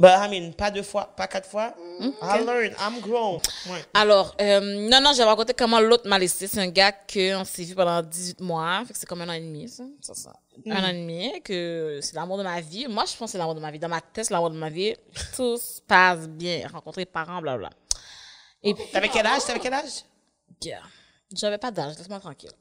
But, I mean, pas deux fois, pas quatre fois. I learned, I'm grown. Ouais. Alors, euh, non, non, je vais raconter comment l'autre m'a laissé. C'est un gars qu'on s'est vu pendant 18 mois. Fait que c'est comme un an et demi, ça. C'est ça. Un an et demi, que c'est l'amour de ma vie. Moi, je pense que c'est l'amour de ma vie. Dans ma tête, c'est l'amour de ma vie. Tout se passe bien. Rencontrer parents, blablabla. Et puis, T'avais quel âge? T'avais quel âge? yeah. j'avais pas d'âge. Laisse-moi tranquille.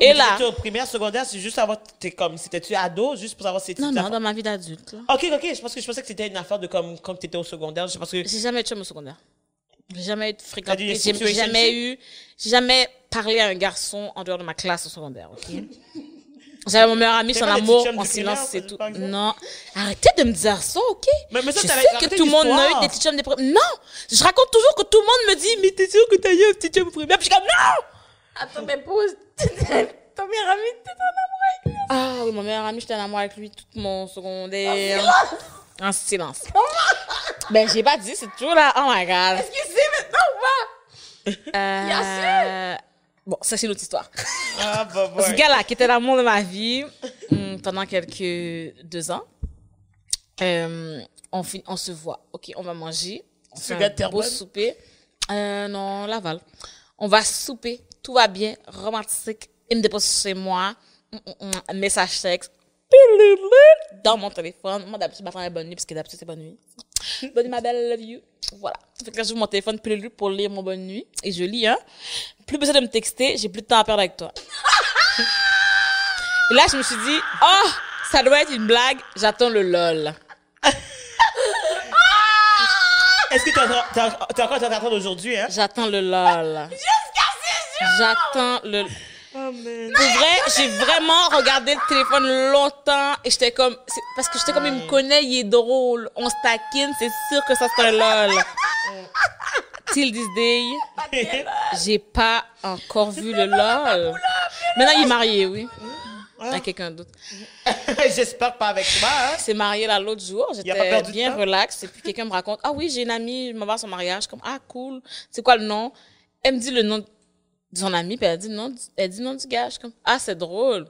Et là, T'étais au primaire, secondaire, c'est juste savoir, t'es comme, c'était-tu ado, juste pour savoir si non, non, dans ma vie d'adulte. Ok, ok, je pense que je pensais que c'était une affaire de comme, quand t'étais au secondaire, je pense que. J'ai jamais chum au secondaire. J'ai jamais eu de fréquenté. T'as dit J'ai jamais eu, j'ai jamais parlé à un garçon en dehors de ma classe au secondaire, ok? J'avais mon meilleur ami, son amour, en silence, c'est tout. Non. Arrêtez de me dire ça, ok? Mais- mais ça, je sais que tout le monde a eu des petits chums des primaires. Non! Je raconte toujours que tout le monde me dit, mais t'es sûr que t'as eu un petit chum au primaire? Puis je suis comme, non! Attends, mais pause. Ton meilleur ami, t'es en amour avec lui. Ah oui, mon meilleur ami, j'étais en amour avec lui tout mon secondaire. En silence. Ben, j'ai pas dit, c'est toujours là. Oh my god. Est-ce qu'il sait maintenant ou pas? Euh... Bon, ça, c'est une autre histoire. Ah, bah, *laughs* Ce ouais. gars-là, qui était l'amour de ma vie hum, pendant quelques deux ans, euh, on, fin- on se voit. OK, on va manger. On Ce fait gars un beau souper. Euh, non, Laval. On va souper. Tout va bien. Romantique. Il me dépose chez moi. Hum, hum, hum, Message texte. Dans mon téléphone. Moi, d'habitude, je m'attends à bonne nuit parce que d'habitude, c'est bonne nuit. Bonne nuit, ma belle, I love you. Voilà. Fait que là, j'ouvre mon téléphone pilule pour lire mon bonne nuit. Et je lis, hein. Plus besoin de me texter, j'ai plus de temps à perdre avec toi. *laughs* Et là, je me suis dit, oh, ça doit être une blague, j'attends le lol. Est-ce que t'es en train- t'es en- t'es encore aujourd'hui, hein? J'attends le lol. J'attends le... Oh. Pour vrai, j'ai vraiment regardé le téléphone longtemps et j'étais comme, c'est- parce que j'étais comme, il me connaît, il est drôle, on se taquine, c'est sûr que ça c'est un lol. Till this day, j'ai pas encore vu le lol. Maintenant, il est marié, oui. à quelqu'un d'autre. *laughs* J'espère pas avec toi. Hein? s'est marié là l'autre jour. J'étais bien relax. Et puis quelqu'un me raconte, ah oui, j'ai une amie, je m'en vais à son mariage. Comme, ah cool. C'est quoi le nom? Elle me dit le nom de son ami, puis elle dit du- elle dit nom du gars. Je suis comme, ah c'est drôle.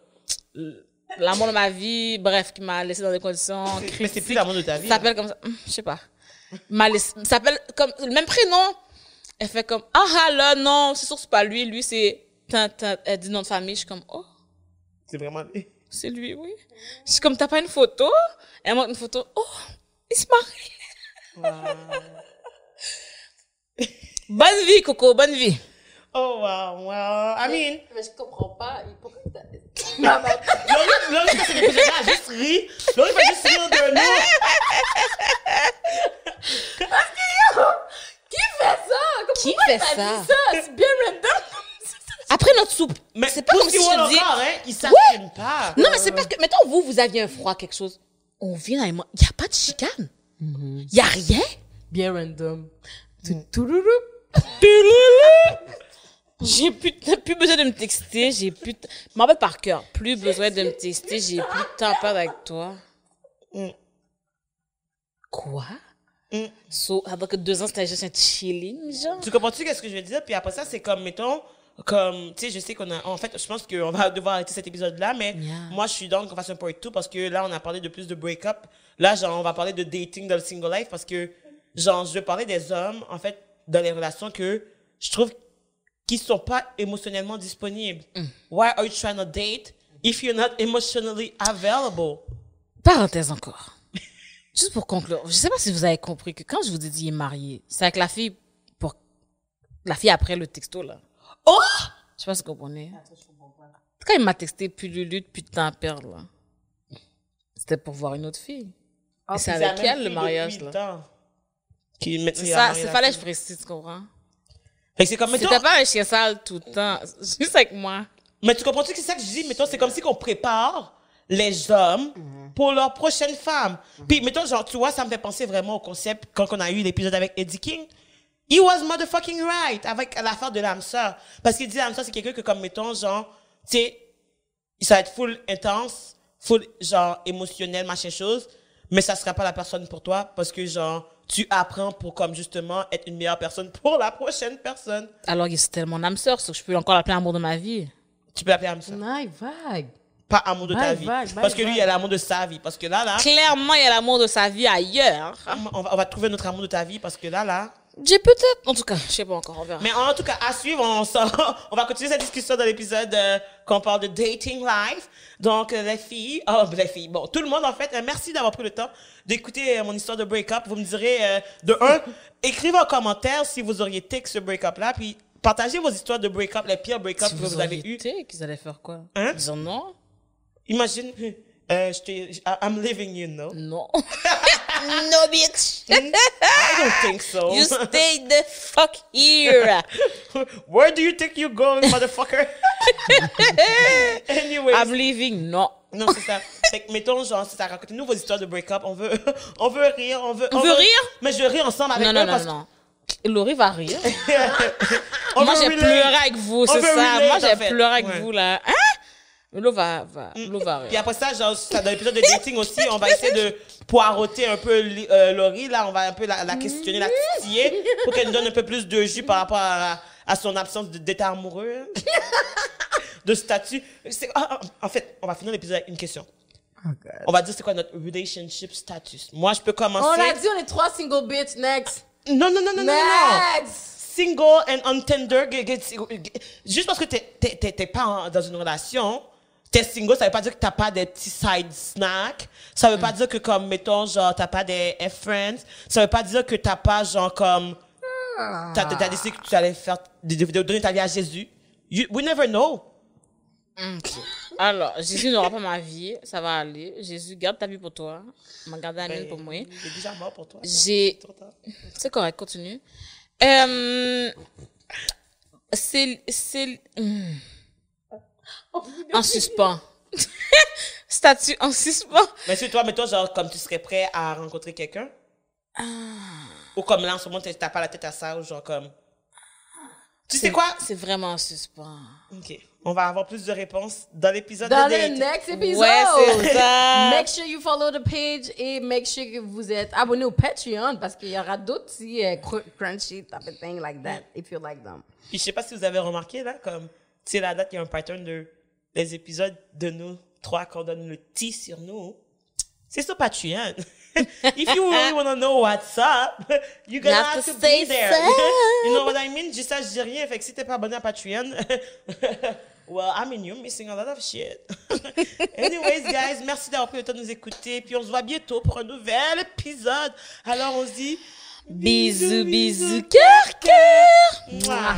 L'amour de ma vie, bref, qui m'a laissé dans des conditions Mais c'est plus l'amour de ta vie. Ça s'appelle comme ça. Hum, Je sais pas. M'a laissé- s'appelle comme le même prénom. Elle fait comme, ah ah là, non, c'est sûr que c'est pas lui. Lui, c'est, elle dit nom de famille. Je suis comme, oh. C'est vraiment. C'est lui, oui. Je suis comme, t'as pas une photo? Elle montre une photo. Oh, il se marie. *laughs* bonne vie, Coco, bonne vie. Oh, wow, wow. I mean, Mais je comprends pas. Pourquoi t'as... Quand c'est l'épisode-là, a juste ri. Laurie fait juste rire de nous. Qui fait ça? Qui fait ça? C'est bien random. *laughs* Après notre soupe. Mais c'est pas comme si je dis. encore, hein, il s'assume pas. Non, mais c'est parce que, mettons, vous, vous aviez un froid, quelque chose. On vient avec moi. Il n'y a pas de chicane. Il y a rien. Bien random. J'ai plus, plus besoin de me texter, j'ai plus, je m'en par cœur, plus besoin de me texter, j'ai plus de temps à perdre avec toi. Mm. Quoi? Mm. So, avant que deux ans, c'était juste un chilling, genre? Tu comprends-tu qu'est-ce que je veux dire? Puis après ça, c'est comme, mettons, comme, tu sais, je sais qu'on a, en fait, je pense qu'on va devoir arrêter cet épisode-là, mais Yeah. moi, je suis dans qu'on fasse un part 2 parce que là, on a parlé de plus de break-up. Là, genre, on va parler de dating dans le single life parce que, genre, je veux parler des hommes, en fait, dans les relations que je trouve qui sont pas émotionnellement disponibles. Why are you trying to date if you're not emotionally available? Parenthèse encore. *laughs* Juste pour conclure, je sais pas si vous avez compris que quand je vous ai dit il est marié, c'est avec la fille pour, la fille après le texto, là. Oh! Je sais pas si vous comprenez. Quand il m'a texté, puis Lulu, puis de temps à perdre, là. C'était pour voir une autre fille. Et c'est avec elle, le mariage, là. Qui ça, c'est la fallait que je précise, tu comprends? Fait que c'est comme, mettons, C'était pas un chien sale tout le temps. *laughs* Juste avec moi. Mais tu comprends-tu que c'est ça que je dis? Mettons, c'est comme si qu'on prépare les hommes pour leur prochaine femme. Puis, mettons, genre, tu vois, ça me fait penser vraiment au concept quand on a eu l'épisode avec Eddie King. He was motherfucking right avec l'affaire de l'âme sœur. Parce qu'il dit l'âme sœur, c'est quelqu'un que, comme, mettons, genre, tu sais, ça va être full intense, full, genre, émotionnel, machin chose, mais ça sera pas la personne pour toi parce que, genre, tu apprends pour, comme, justement, être une meilleure personne pour la prochaine personne. Alors, c'était mon âme sœur, sauf que je peux encore l'appeler amour de ma vie. Tu peux l'appeler âme sœur. Nice, vague. Pas amour de ta vie. vague, vague, parce que lui, il a l'amour de sa vie. Parce que là, là, Clairement, il y a l'amour de sa vie ailleurs. on va, on va trouver notre amour de ta vie parce que là, là. J'ai peut-être, en tout cas, je sais pas encore, on verra. Mais en tout cas, à suivre, on, *laughs* on va continuer cette discussion dans l'épisode euh, qu'on parle de dating life. Donc, euh, les filles, *laughs* oh, les filles, bon, tout le monde, en fait, euh, merci d'avoir pris le temps d'écouter euh, mon histoire de break-up. Vous me direz, de un, *laughs* écrivez en commentaire si vous auriez take ce break-up-là, puis partagez vos histoires de break-up, les pires break-up Si que vous avez auriez eu. été, qu'ils allaient faire quoi? Hein? Disons non? Imagine, je t'ai- I'm leaving you, no? Non. *laughs* no, bitch. I don't think so. You *laughs* stay the fuck here. *laughs* Where do you think you're going, motherfucker? Anyways. I'm leaving. Non. Non, c'est ça. Fait que, mettons, genre, c'est ça. Racontez-nous vos histoires de break-up. On veut, on veut rire, on veut. On veut rire? Mais je rire ensemble avec Non, eux non, non, parce non. Laurie va rire. on Moi, j'ai pleuré avec vous, On c'est ça. relate, Moi, j'ai pleuré avec Ouais. vous, là. Hein? Mais L'eau va, va, l'eau va Puis après ça, genre, ça, dans l'épisode de dating aussi, on va essayer de poireauter un peu euh, Laurie. Là, on va un peu la, la questionner, la titiller pour qu'elle nous donne un peu plus de jus par rapport à, à son absence de- d'état amoureux, de statut. Ah, ah, en fait, on va finir l'épisode avec une question. On va dire c'est quoi notre relationship status? Moi, je peux commencer. On a dit on est trois single bitch. Next. Non, non, non, non, non, non. Next. Single and on Tinder. Juste parce que t'es, t'es, t'es, t'es pas dans une relation, t'es single, ça veut pas dire que t'as pas des petits side snacks. Ça veut pas dire que comme, mettons, genre, t'as pas des F-friends. Ça veut pas dire que t'as pas, genre, comme, t'as, t'as décidé que tu allais faire, de, de- de donner ta vie à Jésus. You, we never know. *laughs* Alors, Jésus n'aura pas ma vie, ça va aller. Jésus, garde ta vie pour toi. m'a gardé la mienne pour moi. Il est déjà mort pour toi. J'ai. C'est correct, continue. Euh, c'est. C'est. hmm. *laughs* En suspens. Statut en suspens. Mais si toi, mettons, genre, comme tu serais prêt à rencontrer quelqu'un? Ou comme là, en ce moment, t'as pas la tête à ça, ou genre, comme, Tu sais quoi? C'est vraiment en suspens. Ok. On va avoir plus de réponses dans l'épisode Dans de le next épisode. Ouais, c'est ça. *laughs* Make sure you follow the page et make sure que vous êtes abonné au Patreon parce qu'il y aura d'autres petits euh, cr- crunchy type of thing like that if you like them. Puis je sais pas si vous avez remarqué, là, comme, c'est la date, il y a un pattern de, les épisodes de nous trois qu'on donne le T sur nous. C'est sur Patreon. *laughs* If you really want to know what's up, you're gonna You have, have to, to be there. *laughs* you know what I mean? Je dis ça, je dis rien. Fait que si t'es pas abonné à Patreon, *laughs* well, I mean, you're missing a lot of shit. Anyways, guys, merci d'avoir pris le temps de nous écouter. Puis on se voit bientôt pour un nouvel épisode. Alors on se dit Bisous, bisous, cœur, cœur. Mouah.